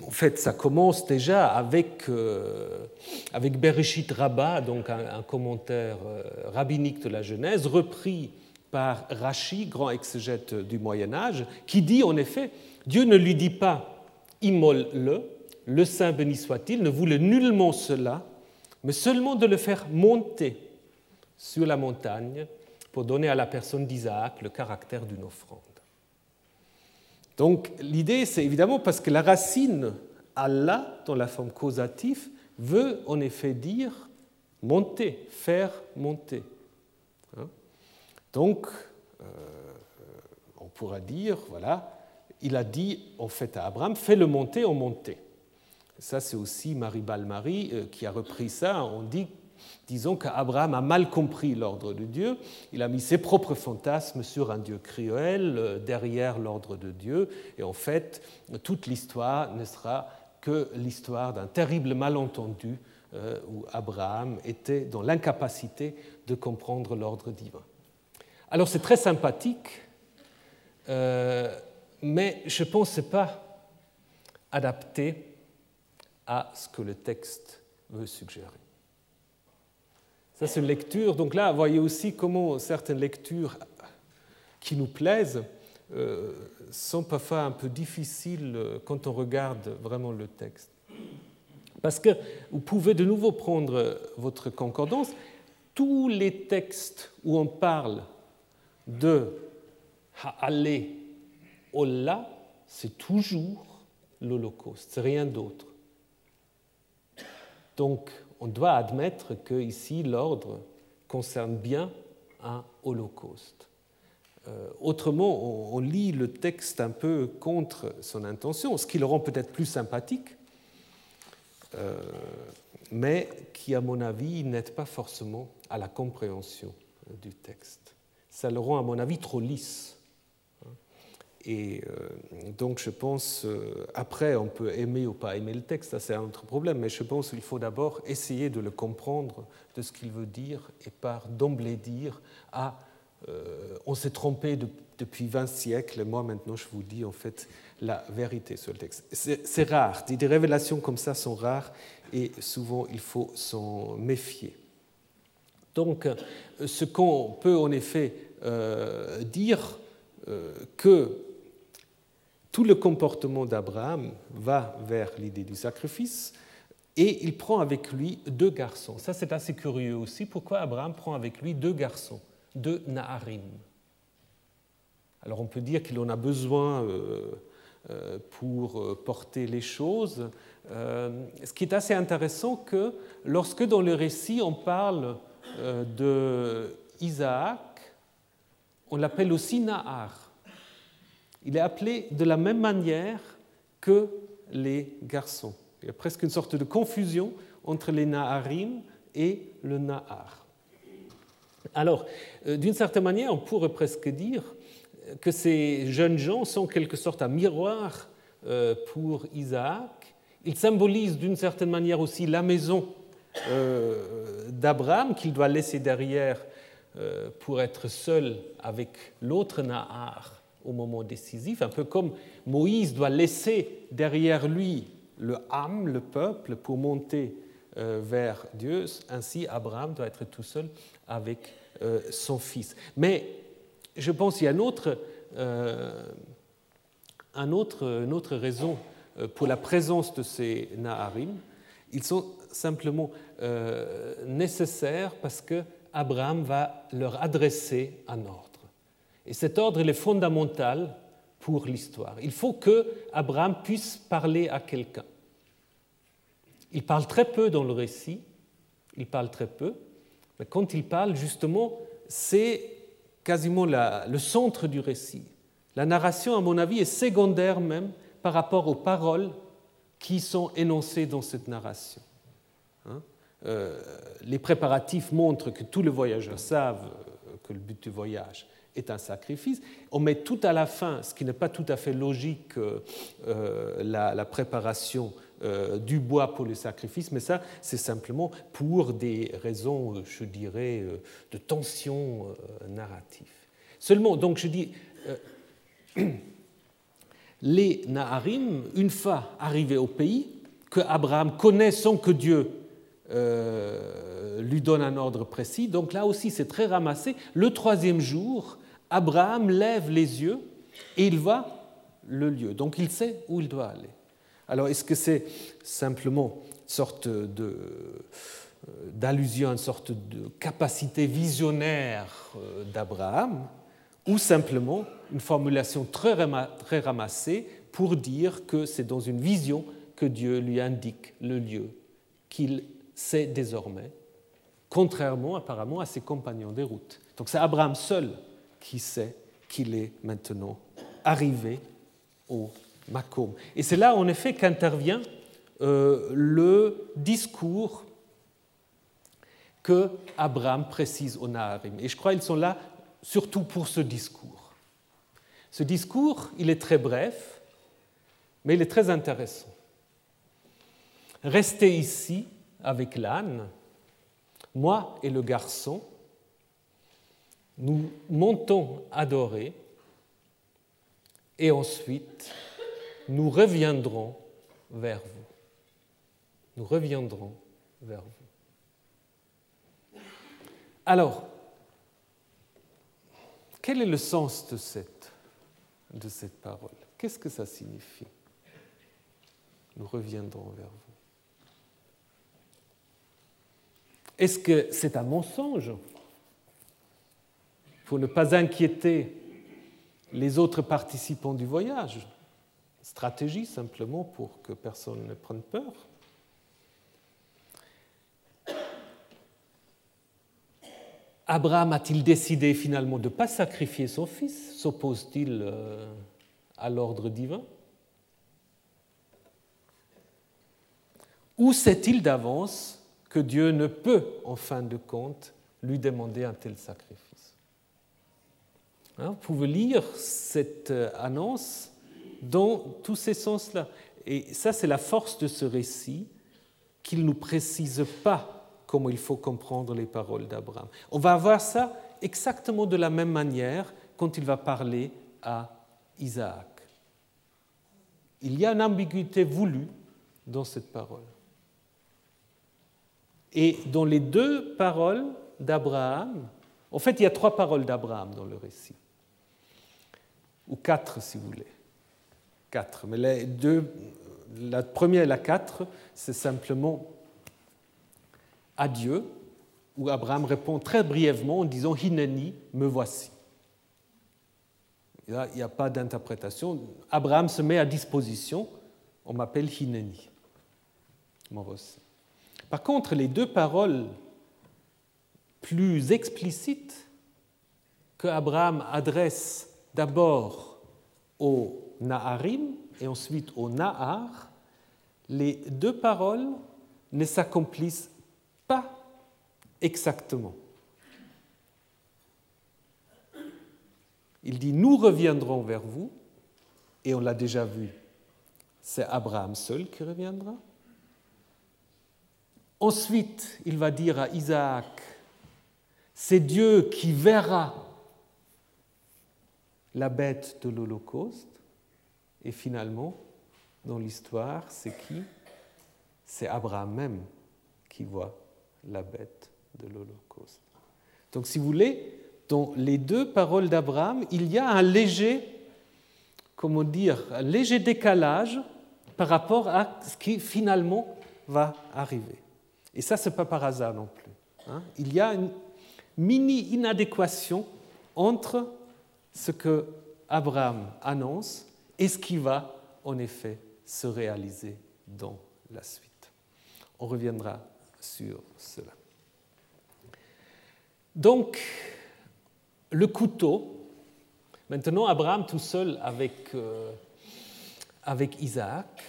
en fait, ça commence déjà avec, euh, avec Bereshit Rabbah, donc un, commentaire euh, rabbinique de la Genèse, repris par Rashi, grand exégète du Moyen Âge, qui dit en effet, Dieu ne lui dit pas immole-le, le Saint béni soit-il, ne voulait nullement cela, mais seulement de le faire monter sur la montagne pour donner à la personne d'Isaac le caractère d'une offrande. Donc l'idée, c'est évidemment parce que la racine Allah, dans la forme causative, veut en effet dire monter, faire monter. Hein? Donc, euh, on pourra dire, voilà, il a dit en fait à Abraham, fais-le monter en monter. Ça, c'est aussi Marie Balmary euh, qui a repris ça. On dit Disons qu'Abraham a mal compris l'ordre de Dieu, il a mis ses propres fantasmes sur un Dieu cruel euh, derrière l'ordre de Dieu, et en fait, toute l'histoire ne sera que l'histoire d'un terrible malentendu euh, où Abraham était dans l'incapacité de comprendre l'ordre divin. Alors c'est très sympathique, mais je pense ce n'est pas adapté à ce que le texte veut suggérer. Ça, c'est une lecture. Donc là, voyez aussi comment certaines lectures qui nous plaisent euh, sont parfois un peu difficiles euh, quand on regarde vraiment le texte. Parce que vous pouvez de nouveau prendre votre concordance. Tous les textes où on parle de Ha'ale Ola, c'est toujours l'Holocauste, c'est rien d'autre. Donc, on doit admettre que ici l'ordre concerne bien un holocauste. Euh, autrement, on, lit le texte un peu contre son intention, ce qui le rend peut-être plus sympathique, euh, mais qui, à mon avis, n'aide pas forcément à la compréhension du texte. Ça le rend, à mon avis, trop lisse. Et euh, donc je pense, euh, après on peut aimer ou pas aimer le texte, ça c'est un autre problème, mais je pense qu'il faut d'abord essayer de le comprendre, de ce qu'il veut dire, et par d'emblée dire, ah, euh, on s'est trompé depuis 20 siècles, moi maintenant je vous dis en fait la vérité sur le texte. C'est rare, des révélations comme ça sont rares, et souvent il faut s'en méfier. Donc ce qu'on peut en effet dire, que tout le comportement d'Abraham va vers l'idée du sacrifice et il prend avec lui deux garçons. Ça, c'est assez curieux aussi. Pourquoi Abraham prend avec lui deux garçons, deux Naharim Alors, on peut dire qu'il en a besoin euh, euh, pour euh, porter les choses. Ce qui est assez intéressant, que lorsque dans le récit on parle de Isaac, on l'appelle aussi Nahar. Il est appelé de la même manière que les garçons. Il y a presque une sorte de confusion entre les Naharim et le Nahar. Alors, euh, d'une certaine manière, on pourrait presque dire que ces jeunes gens sont en quelque sorte un miroir euh, pour Isaac. Ils symbolisent d'une certaine manière aussi la maison euh, d'Abraham qu'il doit laisser derrière pour être seul avec l'autre Nahar au moment décisif, un peu comme Moïse doit laisser derrière lui le âme, le peuple, pour monter euh, vers Dieu. Ainsi, Abraham doit être tout seul avec euh, son fils. Mais je pense qu'il y a une autre, euh, une autre raison pour la présence de ces Naharim. Ils sont simplement nécessaires parce que Abraham va leur adresser un ordre. Et cet ordre est fondamental pour l'histoire. Il faut que Abraham puisse parler à quelqu'un. Il parle très peu dans le récit, il parle très peu, mais quand il parle, justement, c'est quasiment le centre du récit. La narration, à mon avis, est secondaire même par rapport aux paroles qui sont énoncées dans cette narration. Hein? Euh, les préparatifs montrent que tous les voyageurs savent que le but du voyage est un sacrifice. On met tout à la fin, ce qui n'est pas tout à fait logique, euh, la, préparation euh, du bois pour le sacrifice, mais ça, c'est simplement pour des raisons, euh, je dirais, de tension narrative. Seulement, donc je dis, *clears throat* les Naharim, une fois arrivés au pays, que Abraham connaît sans que Dieu lui donne un ordre précis. Donc là aussi, c'est très ramassé. Le troisième jour, Abraham lève les yeux et il voit le lieu. Donc il sait où il doit aller. Alors est-ce que c'est simplement une sorte de d'allusion à une sorte de capacité visionnaire euh, d'Abraham, ou simplement une formulation très ramassée pour dire que c'est dans une vision que Dieu lui indique le lieu qu'il sait désormais, contrairement apparemment à ses compagnons des routes. Donc c'est Abraham seul qui sait qu'il est maintenant arrivé au Macomb. Et c'est là, en effet, qu'intervient euh, le discours que Abraham précise au Naharim. Et je crois qu'ils sont là surtout pour ce discours. Ce discours, il est très bref, mais il est très intéressant. Restez ici avec l'âne, moi et le garçon, nous montons adorer et ensuite nous reviendrons vers vous. Nous reviendrons vers vous. Alors, quel est le sens de cette, de cette parole? Qu'est-ce que ça signifie? Nous reviendrons vers vous. Est-ce que c'est un mensonge? Pour ne pas inquiéter les autres participants du voyage. Stratégie simplement pour que personne ne prenne peur. Abraham a-t-il décidé finalement de ne pas sacrifier son fils? S'oppose-t-il euh, à l'ordre divin? Ou sait-il d'avance que Dieu ne peut, en fin de compte, lui demander un tel sacrifice? Vous pouvez lire cette euh, annonce dans tous ces sens-là. Et ça, c'est la force de ce récit, qu'il ne nous précise pas comment il faut comprendre les paroles d'Abraham. On va voir ça exactement de la même manière quand il va parler à Isaac. Il y a une ambiguïté voulue dans cette parole. Et dans les deux paroles d'Abraham, en fait, il y a trois paroles d'Abraham dans le récit ou quatre si vous voulez. 4. Mais les deux, la première et la 4, c'est simplement adieu, où Abraham répond très brièvement en disant Hineni, me voici. il n'y a pas d'interprétation. Abraham se met à disposition, on m'appelle Hineni. Par contre, les deux paroles plus explicites que Abraham adresse d'abord au Naharim et ensuite au Nahar, les deux paroles ne s'accomplissent pas exactement. Il dit Nous reviendrons vers vous, et on l'a déjà vu, c'est Abraham seul qui reviendra. Ensuite, il va dire à Isaac C'est Dieu qui verra la bête de l'Holocauste. Et finalement, dans l'histoire, c'est qui? C'est Abraham même qui voit la bête de l'Holocauste. Donc si vous voulez, dans les deux paroles d'Abraham, il y a un léger, comment dire, un léger décalage par rapport à ce qui finalement va arriver. Et ça, ce n'est pas par hasard non plus. Hein. Il y a une mini inadéquation entre ce que Abraham annonce et ce qui va en effet se réaliser dans la suite. On reviendra sur cela. Donc, le couteau, maintenant Abraham tout seul avec, euh, avec Isaac,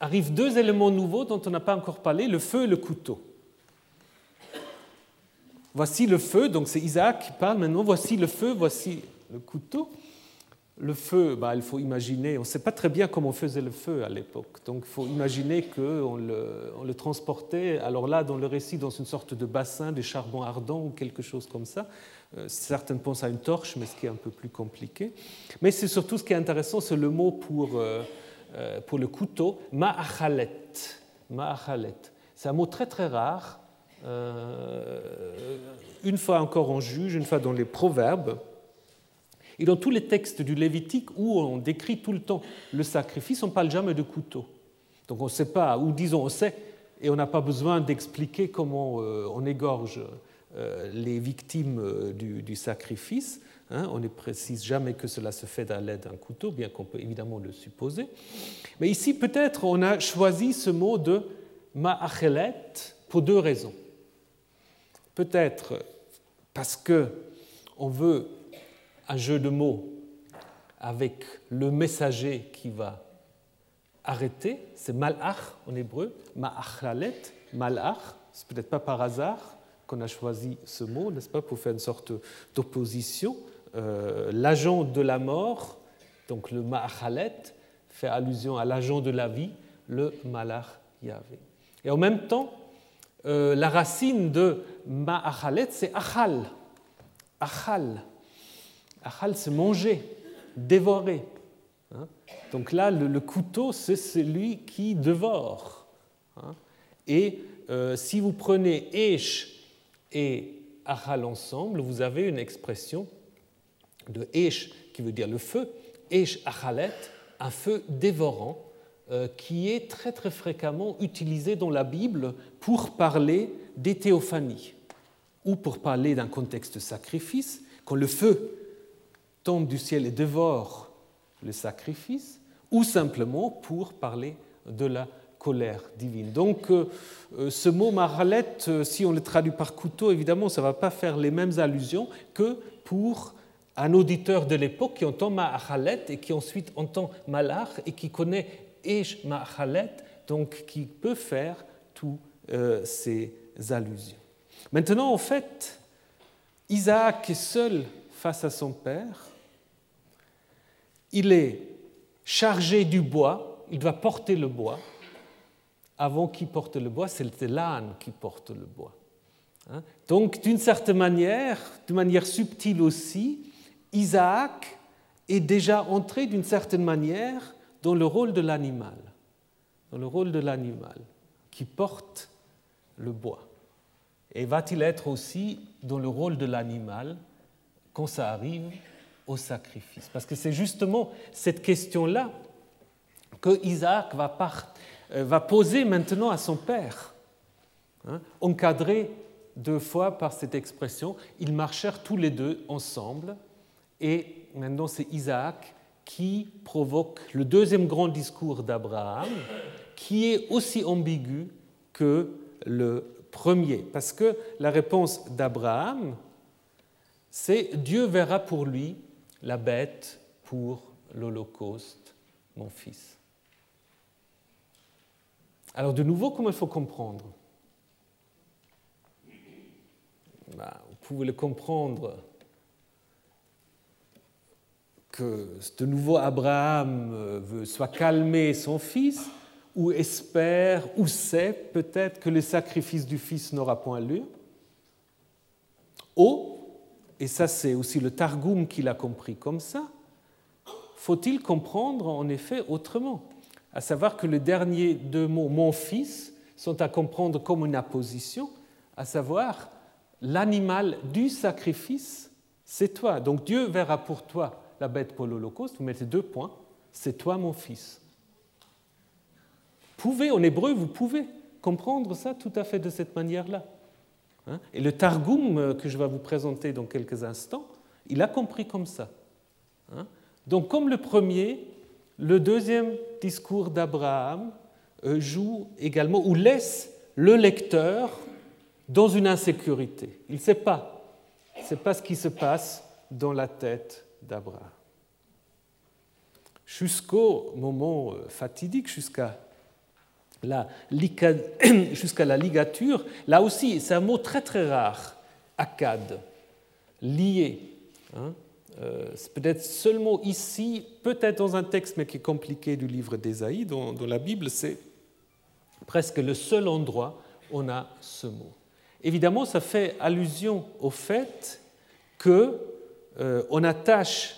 arrivent deux éléments nouveaux dont on n'a pas encore parlé, le feu et le couteau. Voici le feu, donc c'est Isaac qui parle maintenant, voici le feu, voici le couteau. Le feu, bah, il faut imaginer, on ne sait pas très bien comment on faisait le feu à l'époque, donc il faut imaginer qu'on le, on le, transportait, alors là, dans le récit, dans une sorte de bassin de charbon ardent ou quelque chose comme ça. Euh, certains pensent à une torche, mais ce qui est un peu plus compliqué. Mais c'est surtout ce qui est intéressant, c'est le mot pour, euh, euh, pour le couteau, ma'achalet. Ma'achalet. C'est un mot très très rare, une fois encore en juge, une fois dans les proverbes. Et dans tous les textes du Lévitique où on décrit tout le temps le sacrifice, on ne parle jamais de couteau. Donc on ne sait pas, ou disons on sait, et on n'a pas besoin d'expliquer comment euh, on égorge euh, les victimes euh, du, sacrifice. Hein. on ne précise jamais que cela se fait à l'aide d'un couteau, bien qu'on peut évidemment le supposer. Mais ici, peut-être, on a choisi ce mot de ma'achelet pour deux raisons. Peut-être parce que on veut un jeu de mots avec le messager qui va arrêter, c'est malach en hébreu, ma'achalet, malach, c'est peut-être pas par hasard qu'on a choisi ce mot, n'est-ce pas, pour faire une sorte d'opposition. Euh, l'agent de la mort, donc le ma'achalet, fait allusion à l'agent de la vie, le malach Yahvé. Et en même temps, euh, la racine de ma'achalet, c'est achal. Achal, Achal, c'est manger, dévorer. Hein? Donc là, le, couteau, c'est celui qui dévore. Hein? Et euh, si vous prenez Esh et Achal ensemble, vous avez une expression de Esh qui veut dire le feu, Esh Achalet, un feu dévorant, qui est très très fréquemment utilisé dans la Bible pour parler des théophanies ou pour parler d'un contexte sacrifice, quand le feu tombe du ciel et dévore le sacrifice, ou simplement pour parler de la colère divine. Donc euh, euh, ce mot maralette, euh, si on le traduit par couteau, évidemment, ça ne va pas faire les mêmes allusions que pour un auditeur de l'époque qui entend Mahalet et qui ensuite entend Malach et qui connaît Esh Mahalet, donc qui peut faire toutes ces allusions. Maintenant, en fait, Isaac est seul face à son père il est chargé du bois, il doit porter le bois. Avant qu'il porte le bois, c'est l'âne qui porte le bois. Hein? Donc, d'une certaine manière, de manière subtile aussi, Isaac est déjà entré d'une certaine manière dans le rôle de l'animal, dans le rôle de l'animal qui porte le bois. Et va-t-il être aussi dans le rôle de l'animal quand ça arrive au sacrifice? Parce que c'est justement cette question-là que Isaac va, euh, poser maintenant à son père, hein, encadré deux fois par cette expression. Ils marchèrent tous les deux ensemble, et maintenant c'est Isaac qui provoque le deuxième grand discours d'Abraham, qui est aussi ambigu que le premier. Parce que la réponse d'Abraham, c'est Dieu verra pour lui la bête pour l'Holocauste, mon fils. Alors de nouveau, comment il faut comprendre? Bah, Vous pouvez le comprendre que de nouveau Abraham euh, veut soit calmer son fils, ou espère, ou sait peut-être que le sacrifice du fils n'aura point lieu. Ou, et ça c'est aussi le Targum qui l'a compris comme ça, faut-il comprendre en effet autrement? À savoir que les derniers deux mots, mon fils, sont à comprendre comme une apposition, à savoir l'animal du sacrifice, c'est toi. Donc Dieu verra pour toi la bête pour l'Holocauste, vous mettez deux points, c'est toi mon fils. Pouvez, en hébreu, vous pouvez comprendre ça tout à fait de cette manière-là. Hein. Et le Targum euh, que je vais vous présenter dans quelques instants, il a compris comme ça. Hein. Donc comme le premier, le deuxième discours d'Abraham euh, joue également ou laisse le lecteur dans une insécurité. Il ne sait pas. Il ne sait pas ce qui se passe dans la tête d'Abraham. Jusqu'au moment euh, fatidique, jusqu'à la, *clears throat* la ligature, là aussi, c'est un mot très très rare, akkad, lié. Hein. Euh, c'est peut-être seulement ici, peut-être dans un texte, mais qui est compliqué du livre d'Ésaïe, dans, dans la Bible, c'est presque le seul endroit où on a ce mot. Évidemment, ça fait allusion au fait que on attache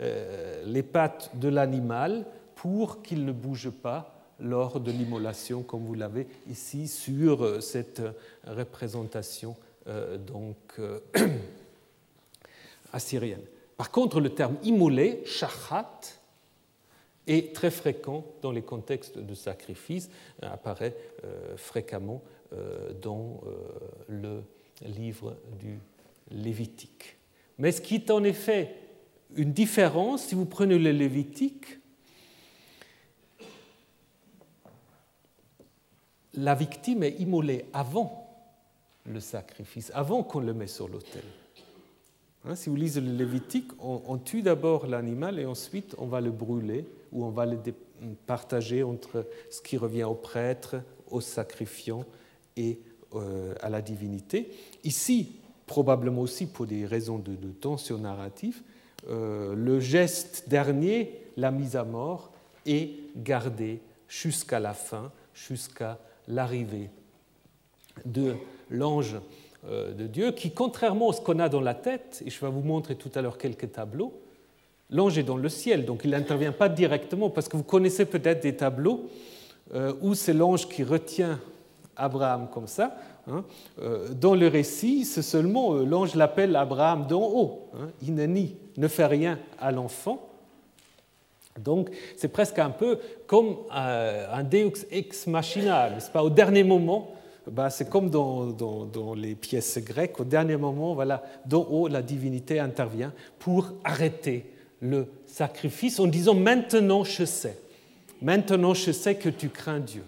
euh, les pattes de l'animal pour qu'il ne bouge pas lors de l'immolation, comme vous l'avez ici sur euh, cette représentation donc, *clears throat* assyrienne. Par contre, le terme immolé, shachat, est très fréquent dans les contextes de sacrifice, apparaît fréquemment dans le livre du Lévitique. Mais ce qui est en effet une différence, si vous prenez le Lévitique, la victime est immolée avant le sacrifice, avant qu'on le mette sur l'autel. Hein, si vous lisez le Lévitique, on, tue d'abord l'animal et ensuite on va le brûler ou on va le partager entre ce qui revient au prêtre, au sacrifiant et euh, à la divinité. Ici, probablement aussi pour des raisons de, tension narrative, euh, le geste dernier, la mise à mort, est gardé jusqu'à la fin, jusqu'à l'arrivée de l'ange euh, de Dieu, qui, contrairement à ce qu'on a dans la tête, et je vais vous montrer tout à l'heure quelques tableaux, l'ange est dans le ciel, donc il n'intervient pas directement, parce que vous connaissez peut-être des tableaux euh, où c'est l'ange qui retient Abraham comme ça, dans le récit, c'est seulement euh, l'ange l'appelle Abraham d'en haut. Hein. Inani ne fait rien à l'enfant. Donc c'est presque un peu comme euh, un Deus ex machina, n'est-ce pas? Au dernier moment, bah, c'est comme dans, dans, les pièces grecques, au dernier moment, voilà, d'en haut, la divinité intervient pour arrêter le sacrifice en disant maintenant je sais, maintenant je sais que tu crains Dieu.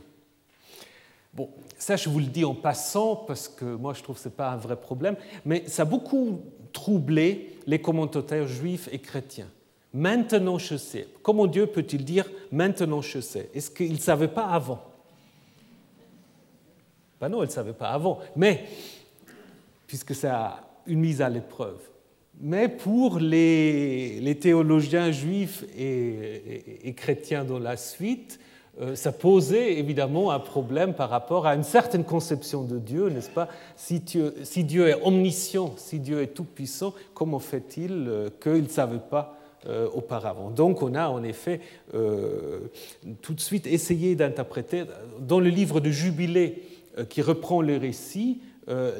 Bon, ça, je vous le dis en passant, parce que moi, je trouve que ce n'est pas un vrai problème, mais ça a beaucoup troublé les commentateurs juifs et chrétiens. Maintenant, je sais. Comment Dieu peut-il dire maintenant, je sais? Est-ce qu'il ne savait pas avant? Ben non, il ne savait pas avant. Mais, puisque c'est une mise à l'épreuve. Mais pour les, théologiens juifs et, chrétiens dans la suite, ça posait évidemment un problème par rapport à une certaine conception de Dieu, n'est-ce pas? Si Dieu, est omniscient, si Dieu est tout-puissant, comment fait-il euh, qu'il ne savait pas euh, auparavant? Donc on a en effet tout de suite essayé d'interpréter, dans le livre de Jubilé qui reprend le récit,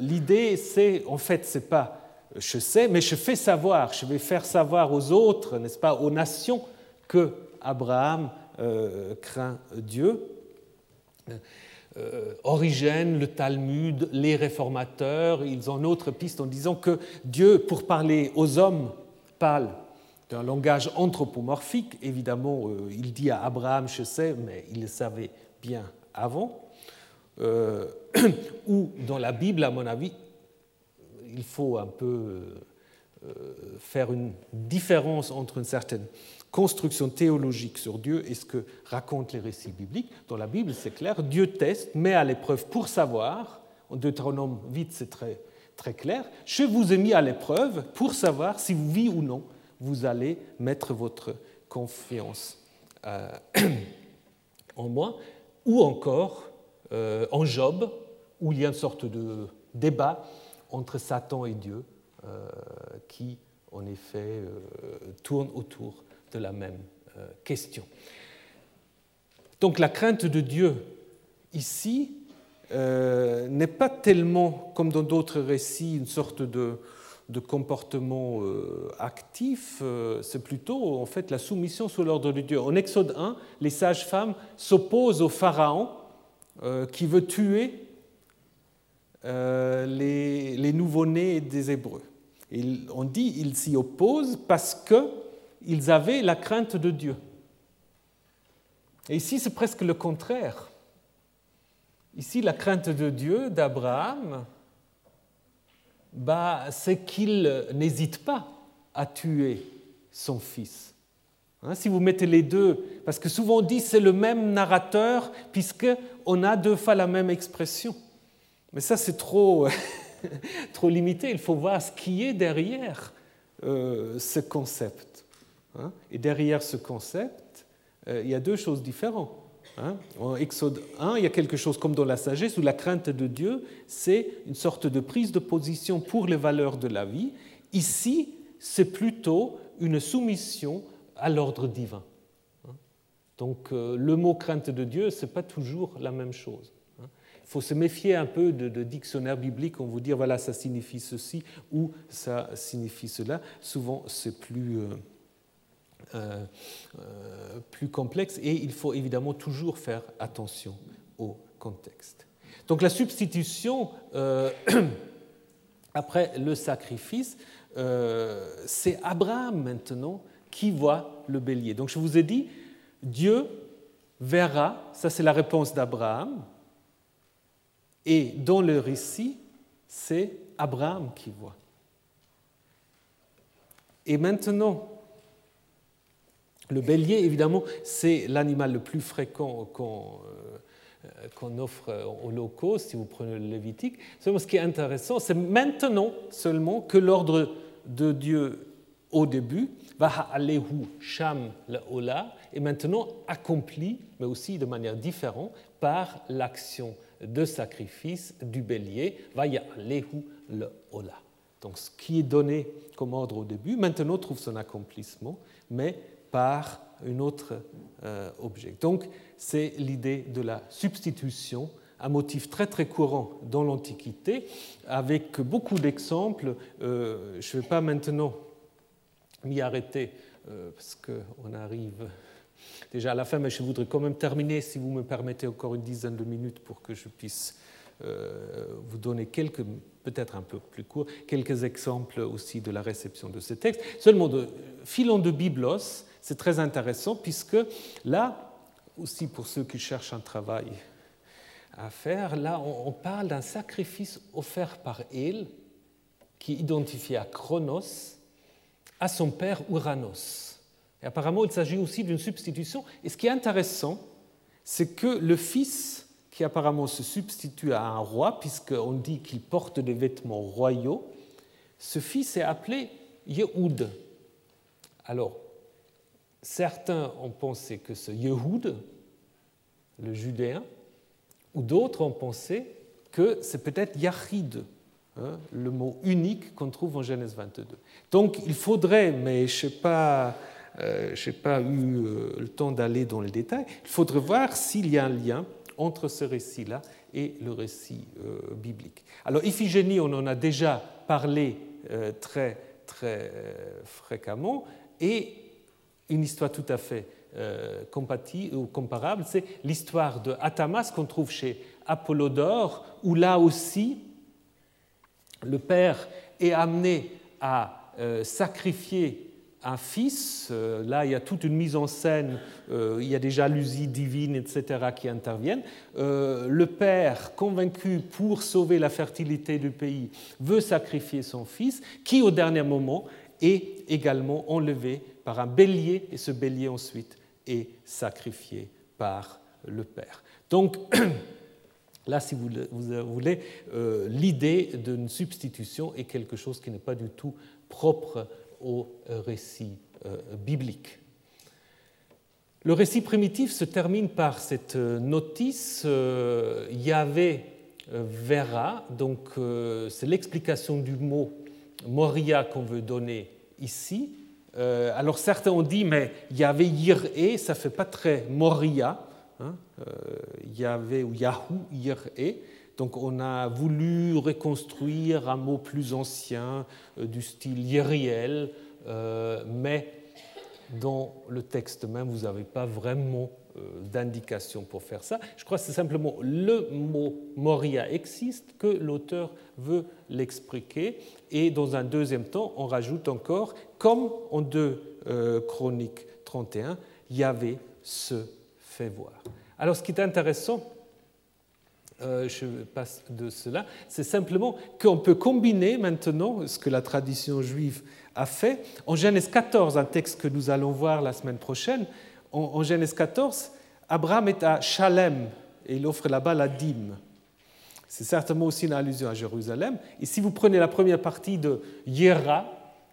l'idée c'est, en fait, c'est pas je sais, mais je fais savoir, je vais faire savoir aux autres, n'est-ce pas, aux nations, que Abraham euh, craint Dieu. Euh, Origène, le Talmud, les réformateurs, ils ont une autre piste en disant que Dieu, pour parler aux hommes, parle d'un langage anthropomorphique. Évidemment, euh, il dit à Abraham, je sais, mais il le savait bien avant. *clears throat* ou dans la Bible, à mon avis, il faut un peu euh, faire une différence entre une certaine construction théologique sur Dieu et ce que racontent les récits bibliques. Dans la Bible, c'est clair, Dieu teste, met à l'épreuve pour savoir. En Deutéronome 8, c'est très, clair. Je vous ai mis à l'épreuve pour savoir si vous, oui ou non, vous allez mettre votre confiance euh, *clears throat* en moi. Ou encore, euh, en Job, où il y a une sorte de débat entre Satan et Dieu euh, qui, en effet, tourne autour de la même euh, question. Donc la crainte de Dieu ici n'est pas tellement, comme dans d'autres récits, une sorte de, comportement actif, c'est plutôt en fait la soumission sous l'ordre de Dieu. En Exode 1, les sages-femmes s'opposent au Pharaon qui veut tuer euh, les, les nouveau-nés des Hébreux. on dit qu'ils s'y opposent parce qu'ils avaient la crainte de Dieu. Et ici, c'est presque le contraire. Ici, la crainte de Dieu d'Abraham, bah, c'est qu'il n'hésite pas à tuer son fils. Hein, si vous mettez les deux, parce que souvent on dit c'est le même narrateur, puisqu'on a deux fois la même expression. Mais ça, c'est trop, *laughs* trop limité. Il faut voir ce qui est derrière euh, ce concept. Hein. Et derrière ce concept, euh, il y a deux choses différentes. Hein. En Exode 1, il y a quelque chose comme dans la sagesse où la crainte de Dieu, c'est une sorte de prise de position pour les valeurs de la vie. Ici, c'est plutôt une soumission à l'ordre divin. Hein. Donc euh, le mot crainte de Dieu, ce n'est pas toujours la même chose. Il faut se méfier un peu de, dictionnaires bibliques, on vous dit voilà, ça signifie ceci ou ça signifie cela. Souvent, c'est plus, euh, euh, euh, plus complexe et il faut évidemment toujours faire attention au contexte. Donc la substitution *clears throat* après le sacrifice, c'est Abraham maintenant qui voit le bélier. Donc je vous ai dit, Dieu verra, ça c'est la réponse d'Abraham, et dans le récit, c'est Abraham qui voit. Et maintenant, le bélier, évidemment, c'est l'animal le plus fréquent qu'on euh, offre aux locaux, si vous prenez le Lévitique. Seulement, ce qui est intéressant, c'est maintenant seulement que l'ordre de Dieu au début, va alehu sham ola, est maintenant accompli, mais aussi de manière différente, par l'action de sacrifice du bélier, vaya lehu le ola. Donc ce qui est donné comme ordre au début, maintenant trouve son accomplissement, mais par un autre euh, objet. Donc c'est l'idée de la substitution, un motif très très courant dans l'Antiquité, avec beaucoup d'exemples. Euh, je ne vais pas maintenant m'y arrêter, euh, parce qu'on arrive déjà à la fin, mais je voudrais quand même terminer, si vous me permettez encore une dizaine de minutes pour que je puisse vous donner quelques, peut-être un peu plus court, quelques exemples aussi de la réception de ce texte. Seulement, de, filon de Biblos, c'est très intéressant puisque là, aussi pour ceux qui cherchent un travail à faire, là, on, parle d'un sacrifice offert par El, qui est identifié à Chronos, à son père Uranos. Et apparemment, il s'agit aussi d'une substitution. Et ce qui est intéressant, c'est que le fils, qui apparemment se substitue à un roi, puisqu'on dit qu'il porte des vêtements royaux, ce fils est appelé Yehoud. Alors, certains ont pensé que ce Yehoud, le judéen, ou d'autres ont pensé que c'est peut-être Yahid, hein, le mot unique qu'on trouve en Genèse 22. Donc il faudrait, mais je ne sais pas euh, n'ai pas eu euh, le temps d'aller dans les détails. Il faudrait voir s'il y a un lien entre ce récit-là et le récit euh, biblique. Alors, Iphigénie, on en a déjà parlé très, très fréquemment. Et une histoire tout à fait comparable, c'est l'histoire de Atamas qu'on trouve chez Apollodore, où là aussi, le père est amené à sacrifier un fils. Euh, là, il y a toute une mise en scène, euh, il y a des jalousies divines, etc., qui interviennent. Euh, le père, convaincu pour sauver la fertilité du pays, veut sacrifier son fils, qui, au dernier moment, est également enlevé par un bélier, et ce bélier ensuite est sacrifié par le père. Donc, *clears throat* Là, si vous voulez, l'idée d'une substitution est quelque chose qui n'est pas du tout propre au récit euh, biblique. Le récit primitif se termine par cette euh, notice euh, Yahvé verra, donc c'est l'explication du mot Moria qu'on veut donner ici. Alors certains ont dit, mais Yahvé Yir'e, ça ne fait pas très Moria, hein, Yahvé ou Yahou Yir'e. Donc on a voulu reconstruire un mot plus ancien euh, du style yériel, euh, mais dans le texte même, vous n'avez pas vraiment euh, d'indication pour faire ça. Je crois que c'est simplement le mot Moria existe que l'auteur veut l'expliquer. Et dans un deuxième temps, on rajoute encore, comme en 2 Chroniques 31, Yahvé se fait voir. Alors ce qui est intéressant, euh, je passe de cela, c'est simplement qu'on peut combiner maintenant ce que la tradition juive a fait. En Genèse 14, un texte que nous allons voir la semaine prochaine, en, Genèse 14, Abraham est à Shalem et il offre là-bas la dîme. C'est certainement aussi une allusion à Jérusalem. Et si vous prenez la première partie de Yera,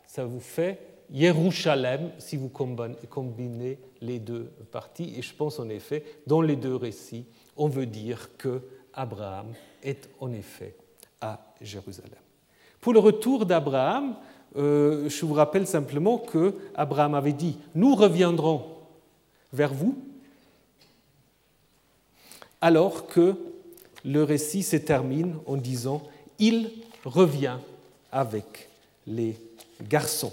ça vous fait Yerushalem si vous combinez les deux parties. Et je pense en effet, dans les deux récits, on veut dire que Abraham est en effet à Jérusalem. Pour le retour d'Abraham, euh, je vous rappelle simplement que Abraham avait dit Nous reviendrons vers vous, alors que le récit se termine en disant Il revient avec les garçons.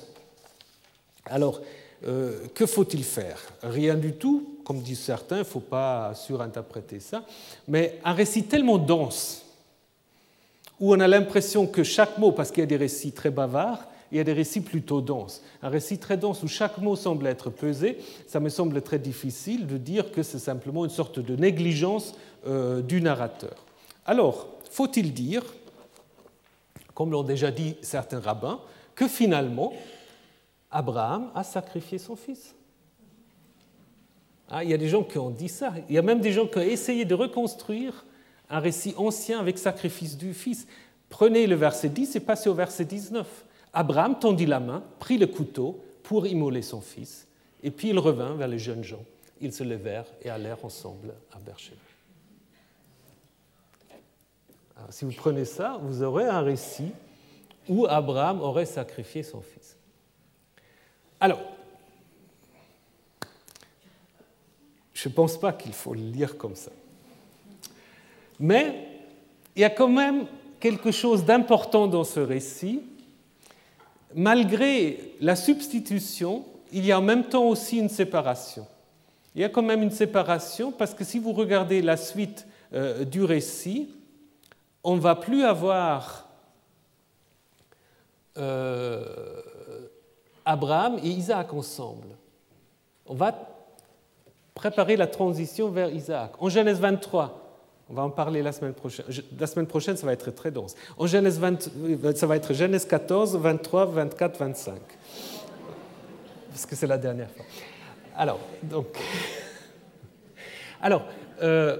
Alors, euh, que faut-il faire? Rien du tout, comme disent certains, il ne faut pas surinterpréter ça, mais un récit tellement dense, où on a l'impression que chaque mot, parce qu'il y a des récits très bavards, il y a des récits plutôt denses. Un récit très dense où chaque mot semble être pesé, ça me semble très difficile de dire que c'est simplement une sorte de négligence euh, du narrateur. Alors, faut-il dire, comme l'ont déjà dit certains rabbins, que finalement, Abraham a sacrifié son fils? Ah, il y a des gens qui ont dit ça. Il y a même des gens qui ont essayé de reconstruire un récit ancien avec sacrifice du fils. Prenez le verset 10 et passez au verset 19. Abraham tendit la main, prit le couteau pour immoler son fils, et puis il revint vers les jeunes gens. Ils se levèrent et allèrent ensemble à Beersheba. si vous prenez ça, vous aurez un récit où Abraham aurait sacrifié son fils. Alors, Je ne pense pas qu'il faut le lire comme ça. Mais il y a quand même quelque chose d'important dans ce récit. Malgré la substitution, il y a en même temps aussi une séparation. Il y a quand même une séparation parce que si vous regardez la suite euh, du récit, on ne va plus avoir euh, Abraham et Isaac ensemble. On va préparer la transition vers Isaac. En Genèse 23, on va en parler la semaine prochaine. La semaine prochaine, ça va être très dense. En Genèse 20, ça va être Genèse 14, 23, 24, 25. Parce que c'est la dernière fois. Alors, donc. *laughs* Alors, euh,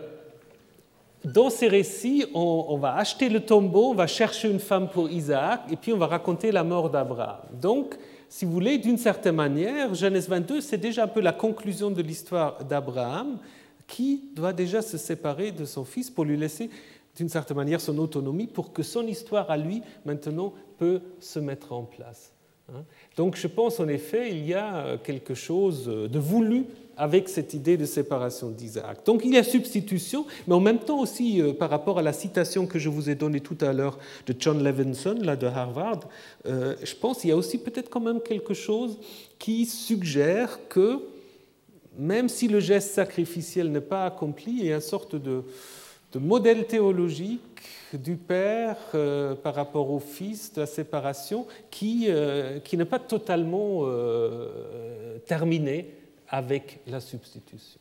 dans ces récits, on, on, va acheter le tombeau, on va chercher une femme pour Isaac, et puis on va raconter la mort d'Abraham. Donc, si vous voulez, d'une certaine manière, Genèse 22, c'est déjà un peu la conclusion de l'histoire d'Abraham, qui doit déjà se séparer de son fils pour lui laisser, d'une certaine manière, son autonomie, pour que son histoire à lui, maintenant, peut se mettre en place. Hein. Donc je pense en effet il y a quelque chose de voulu avec cette idée de séparation d'Isaac. Donc il y a substitution, mais en même temps aussi euh, par rapport à la citation que je vous ai donnée tout à l'heure de John Levinson, là de Harvard, euh, je pense qu'il y a aussi peut-être quand même quelque chose qui suggère que même si le geste sacrificiel n'est pas accompli, il y a une sorte de, modèle théologique du Père euh, par rapport au Fils, de la séparation, qui, qui n'est pas totalement terminé avec la substitution.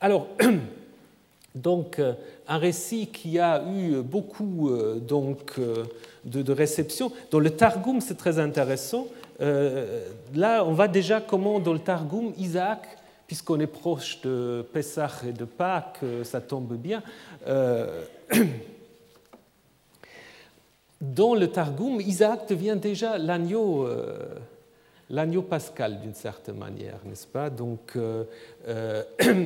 Alors, *clears throat* donc, euh, un récit qui a eu beaucoup euh, donc, euh, de, réception. Dans le Targum, c'est très intéressant. là, on voit déjà comment, dans le Targum, Isaac, puisqu'on est proche de Pessah et de Pâques, ça tombe bien. *clears throat* dans le Targum, Isaac devient déjà l'agneau l'agneau pascal d'une certaine manière, n'est-ce pas? Donc, euh, euh, *clears throat*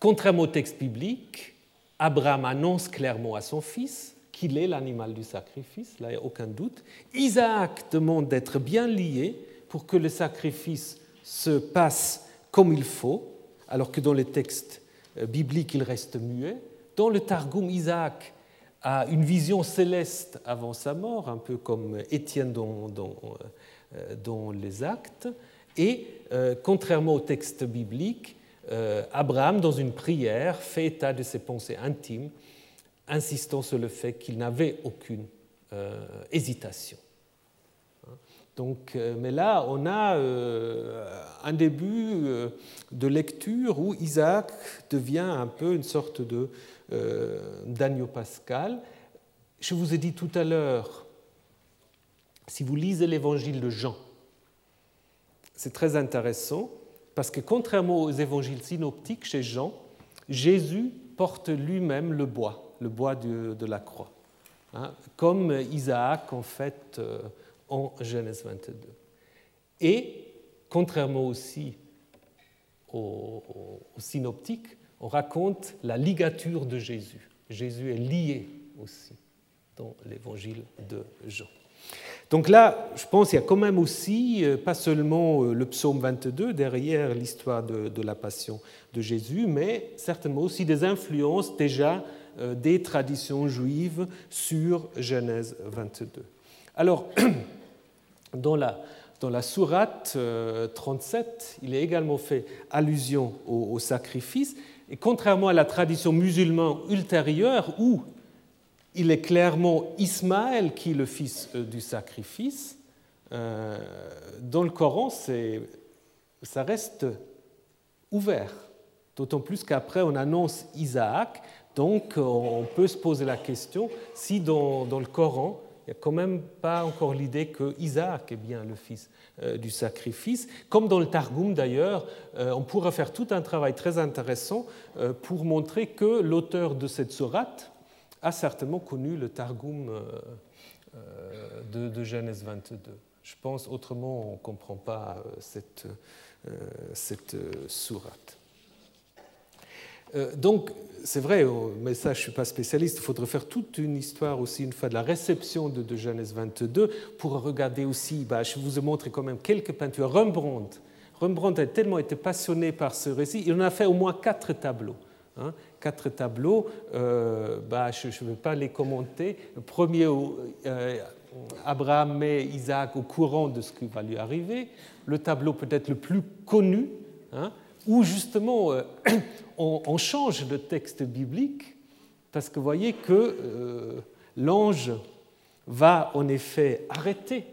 contrairement au texte biblique, Abraham annonce clairement à son fils qu'il est l'animal du sacrifice, là il n'y a aucun doute. Isaac demande d'être bien lié pour que le sacrifice se passe comme il faut, alors que dans les textes euh, bibliques il reste muet. Dans le Targum, Isaac a une vision céleste avant sa mort, un peu comme Étienne dans, dans les actes. Et euh, contrairement au texte biblique, euh, Abraham, dans une prière, fait état de ses pensées intimes, insistant sur le fait qu'il n'avait aucune hésitation. Donc, mais là, on a un début de lecture où Isaac devient un peu une sorte de d'agneau pascal. Je vous ai dit tout à l'heure si vous lisez l'évangile de Jean, c'est très intéressant parce que contrairement aux évangiles synoptiques chez Jean, Jésus porte lui-même le bois, le bois de, la croix, hein, comme Isaac en fait euh, en Genèse 22. Et contrairement aussi aux, aux synoptiques, on raconte la ligature de Jésus. Jésus est lié aussi dans l'évangile de Jean. Donc là, je pense qu'il y a quand même aussi, euh, pas seulement euh, le psaume 22 derrière l'histoire de, la passion de Jésus, mais certainement aussi des influences déjà euh, des traditions juives sur Genèse 22. Alors, *clears throat* dans la, dans la sourate 37, il est également fait allusion au, au sacrifice, et contrairement à la tradition musulmane ultérieure, où il est clairement Ismaël qui est le fils euh, du sacrifice. Euh, dans le Coran, ça reste ouvert, d'autant plus qu'après on annonce Isaac, donc on peut se poser la question si dans, le Coran, il n'y a quand même pas encore l'idée que Isaac est bien le fils euh, du sacrifice. Comme dans le Targum d'ailleurs, on pourra faire tout un travail très intéressant pour montrer que l'auteur de cette sourate, a certainement connu le Targum euh, euh, de, Genèse 22. Je pense autrement on ne comprend pas euh, cette, cette sourate. Donc, c'est vrai, mais ça, je ne suis pas spécialiste, il faudrait faire toute une histoire aussi, une fois, de la réception de, Genèse 22, pour regarder aussi, bah, je vous ai montré quand même quelques peintures. Rembrandt, Rembrandt a tellement été passionné par ce récit, il en a fait au moins quatre tableaux. Hein quatre tableaux. Euh, bah, je ne vais pas les commenter. Le premier, euh, Abraham met Isaac au courant de ce qui va lui arriver. Le tableau peut-être le plus connu, hein, où justement euh, *clears throat* on, change de texte biblique, parce que vous voyez que l'ange va en effet arrêter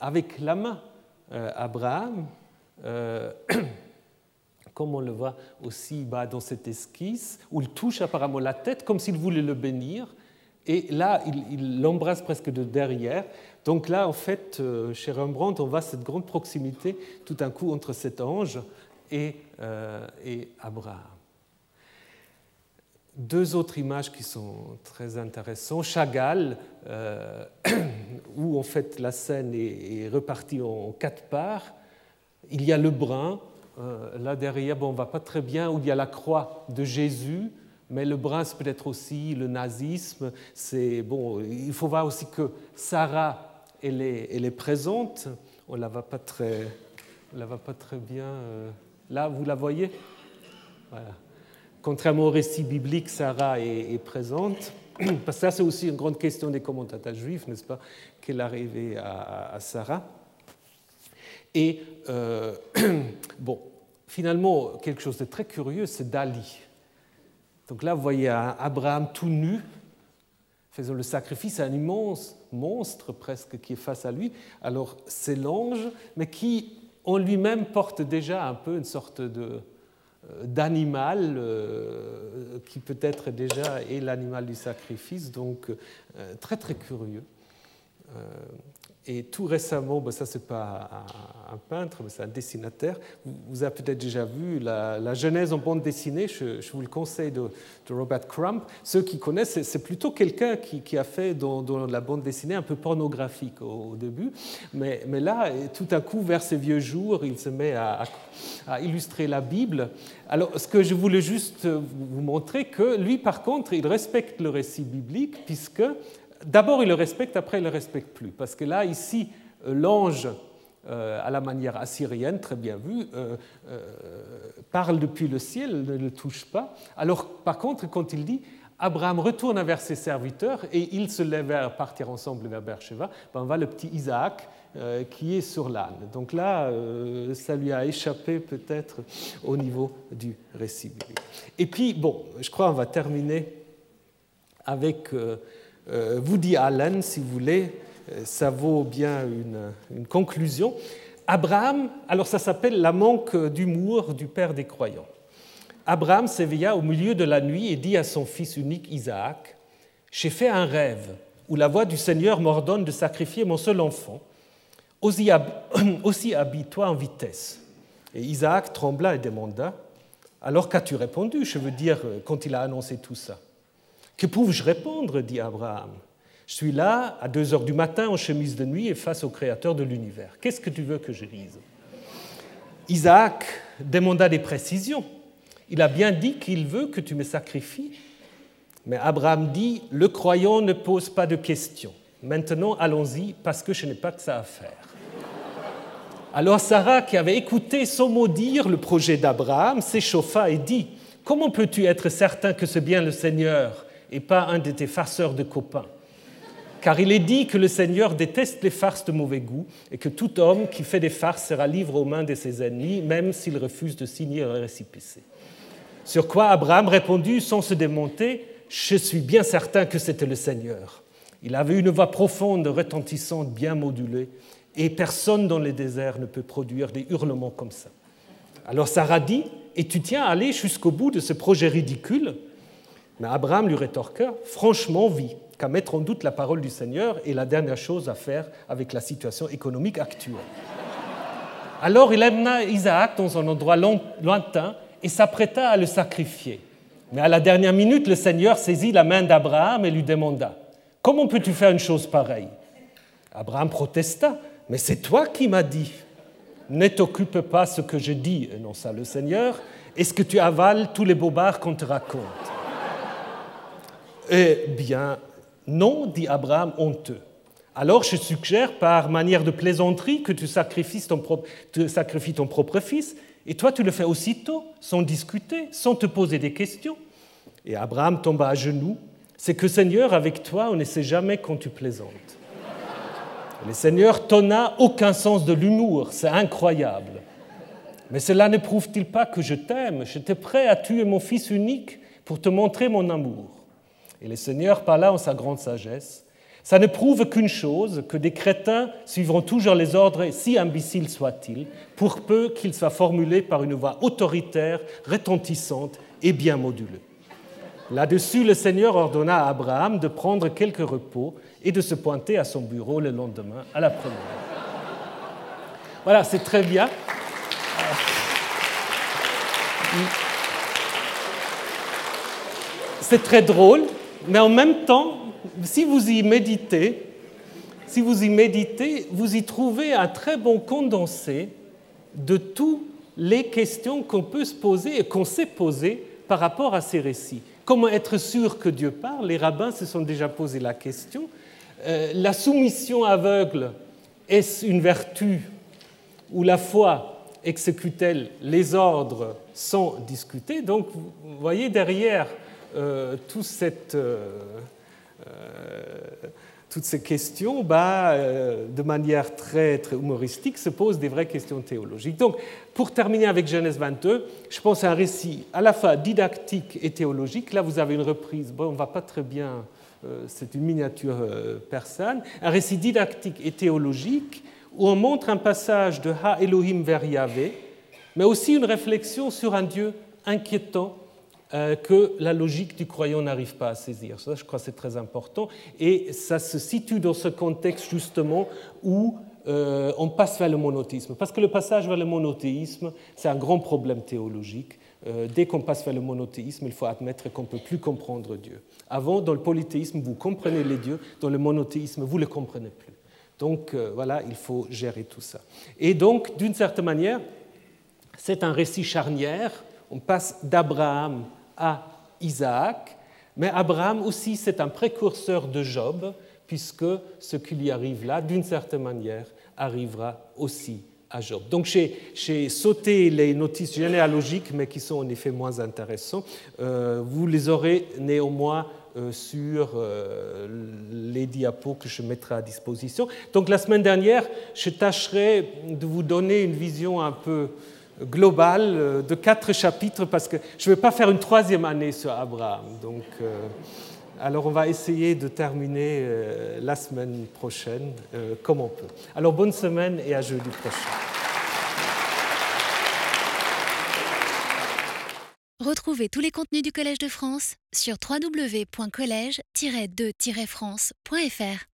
avec la main Abraham. *clears throat* comme on le voit aussi bah, dans cette esquisse, où il touche apparemment la tête comme s'il voulait le bénir, et là, il l'embrasse presque de derrière. Donc là, en fait, euh, chez Rembrandt, on voit cette grande proximité tout d'un coup entre cet ange et, euh, Abraham. Deux autres images qui sont très intéressantes. Chagall, euh, *clears throat* où en fait la scène est repartie en quatre parts. Il y a le brun, euh, là derrière, bon, on ne va pas très bien, où il y a la croix de Jésus, mais le bras, peut-être aussi le nazisme. C'est, bon, il faut voir aussi que Sarah elle est, elle est présente. On la pas très, la voit pas très bien. Là, vous la voyez? Voilà. Contrairement au récit biblique, Sarah est, présente. *clears throat* Parce que ça, c'est aussi une grande question des commentateurs juifs, n'est-ce pas Qu'elle arrivait à, à, Sarah. Et euh, *clears throat* bon, finalement, quelque chose de très curieux, c'est Dali. Donc là, vous voyez Abraham tout nu, faisant le sacrifice à un immense monstre presque qui est face à lui. Alors c'est l'ange, mais qui en lui-même porte déjà un peu une sorte de, euh, d'animal euh, qui peut-être déjà est l'animal du sacrifice, donc très très curieux. Et tout récemment, ben ça c'est pas un peintre, mais c'est un dessinateur. Vous avez peut-être déjà vu la, Genèse en bande dessinée, je, vous le conseille, de, Robert Crump. Ceux qui connaissent, c'est plutôt quelqu'un qui, a fait dans, la bande dessinée un peu pornographique au, début. Mais, là, tout à coup, vers ses vieux jours, il se met à, à, illustrer la Bible. Alors, ce que je voulais juste vous montrer, que lui, par contre, il respecte le récit biblique, puisque D'abord, il le respecte, après, il ne le respecte plus. Parce que là, ici, euh, l'ange, euh, à la manière assyrienne, très bien vu, euh, parle depuis le ciel, ne le touche pas. Alors, par contre, quand il dit Abraham retourne vers ses serviteurs et ils se lèvent vers partir ensemble vers Beersheba, ben on voit le petit Isaac qui est sur l'âne. Donc là, ça lui a échappé peut-être au niveau du récit Et puis, bon, je crois qu'on va terminer avec Woody Allen, si vous voulez, euh, ça vaut bien une, conclusion. Abraham, alors ça s'appelle la manque d'humour du père des croyants. Abraham s'éveilla au milieu de la nuit et dit à son fils unique Isaac, J'ai fait un rêve où la voix du Seigneur m'ordonne de sacrifier mon seul enfant. Aussi, *clears throat* habille-toi en vitesse. Et Isaac trembla et demanda, Alors qu'as-tu répondu? Je veux dire, quand il a annoncé tout ça. Que pouvais-je répondre dit Abraham. Je suis là à 2 heures du matin en chemise de nuit et face au Créateur de l'univers. Qu'est-ce que tu veux que je dise? Isaac demanda des précisions. Il a bien dit qu'il veut que tu me sacrifies. Mais Abraham dit, le croyant ne pose pas de questions. Maintenant, allons-y, parce que je n'ai pas que ça à faire. Alors Sarah, qui avait écouté sans mot dire le projet d'Abraham, s'échauffa et dit, Comment peux-tu être certain que c'est bien le Seigneur et pas un de tes farceurs de copains. Car il est dit que le Seigneur déteste les farces de mauvais goût et que tout homme qui fait des farces sera livré aux mains de ses ennemis, même s'il refuse de signer un récipicé. Sur quoi Abraham répondit sans se démonter Je suis bien certain que c'était le Seigneur. Il avait une voix profonde, retentissante, bien modulée, et personne dans les déserts ne peut produire des hurlements comme ça. Alors Sarah dit Et tu tiens à aller jusqu'au bout de ce projet ridicule? Mais Abraham lui rétorqua Franchement, oui, qu'à mettre en doute la parole du Seigneur est la dernière chose à faire avec la situation économique actuelle. Alors il amena Isaac dans un endroit lointain et s'apprêta à le sacrifier. Mais à la dernière minute, le Seigneur saisit la main d'Abraham et lui demanda Comment peux-tu faire une chose pareille? Abraham protesta Mais c'est toi qui m'as dit. Ne t'occupe pas ce que je dis, énonça le Seigneur. Est-ce que tu avales tous les bobards qu'on te raconte? Eh bien, non, dit Abraham honteux. Alors je suggère par manière de plaisanterie que tu sacrifies ton, propre, fils, et toi tu le fais aussitôt, sans discuter, sans te poser des questions. Et Abraham tomba à genoux. C'est que Seigneur, avec toi, on ne sait jamais quand tu plaisantes. le Seigneur, t'en a aucun sens de l'humour, c'est incroyable. Mais cela ne prouve-t-il pas que je t'aime? J'étais prêt à tuer mon fils unique pour te montrer mon amour. Et le Seigneur parla en sa grande sagesse. Ça ne prouve qu'une chose, que des crétins suivront toujours les ordres, si imbéciles soient-ils, pour peu qu'ils soient formulés par une voix autoritaire, retentissante et bien modulée. Là-dessus, le Seigneur ordonna à Abraham de prendre quelques repos et de se pointer à son bureau le lendemain à la première Voilà, c'est très bien. C'est très drôle, mais en même temps, si vous y méditez, si vous y méditez, vous y trouvez un très bon condensé de toutes les questions qu'on peut se poser et qu'on s'est posées par rapport à ces récits. Comment être sûr que Dieu parle? Les rabbins se sont déjà posé la question. la soumission aveugle, est-ce une vertu ou la foi exécute-t-elle? Les ordres sans discuter Donc, vous voyez derrière tout cette toutes ces questions, bah, euh, de manière très, très humoristique, se posent des vraies questions théologiques. Donc, pour terminer avec Genèse 22, je pense à un récit à la fois didactique et théologique. Là, vous avez une reprise, bon, on ne va pas très bien, euh, c'est une miniature euh, persane, un récit didactique et théologique où on montre un passage de Ha Elohim vers Yahvé, mais aussi une réflexion sur un Dieu inquiétant euh, que la logique du croyant n'arrive pas à saisir. Ça, je crois c'est très important. Et ça se situe dans ce contexte justement où euh, on passe vers le monothéisme. Parce que le passage vers le monothéisme, c'est un grand problème théologique. Euh, dès qu'on passe vers le monothéisme, il faut admettre qu'on ne peut plus comprendre Dieu. Avant, dans le polythéisme, vous comprenez les dieux, dans le monothéisme, vous ne les comprenez plus. Donc voilà, il faut gérer tout ça. Et donc, d'une certaine manière, c'est un récit charnière. On passe d'Abraham à Isaac, mais Abraham aussi c'est un précurseur de Job, puisque ce qui lui arrive là, d'une certaine manière, arrivera aussi à Job. Donc j'ai sauté les notices généalogiques, mais qui sont en effet moins intéressants. Euh, vous les aurez néanmoins euh, sur euh, les diapos que je mettrai à disposition. Donc la semaine dernière, je tâcherai de vous donner une vision un peu global euh, de quatre chapitres parce que je ne vais pas faire une troisième année sur Abraham. Donc, euh, alors on va essayer de terminer euh, la semaine prochaine comme on peut. Alors bonne semaine et à jeudi prochain. Retrouvez tous les contenus du Collège de France sur www.colège-2-france.fr.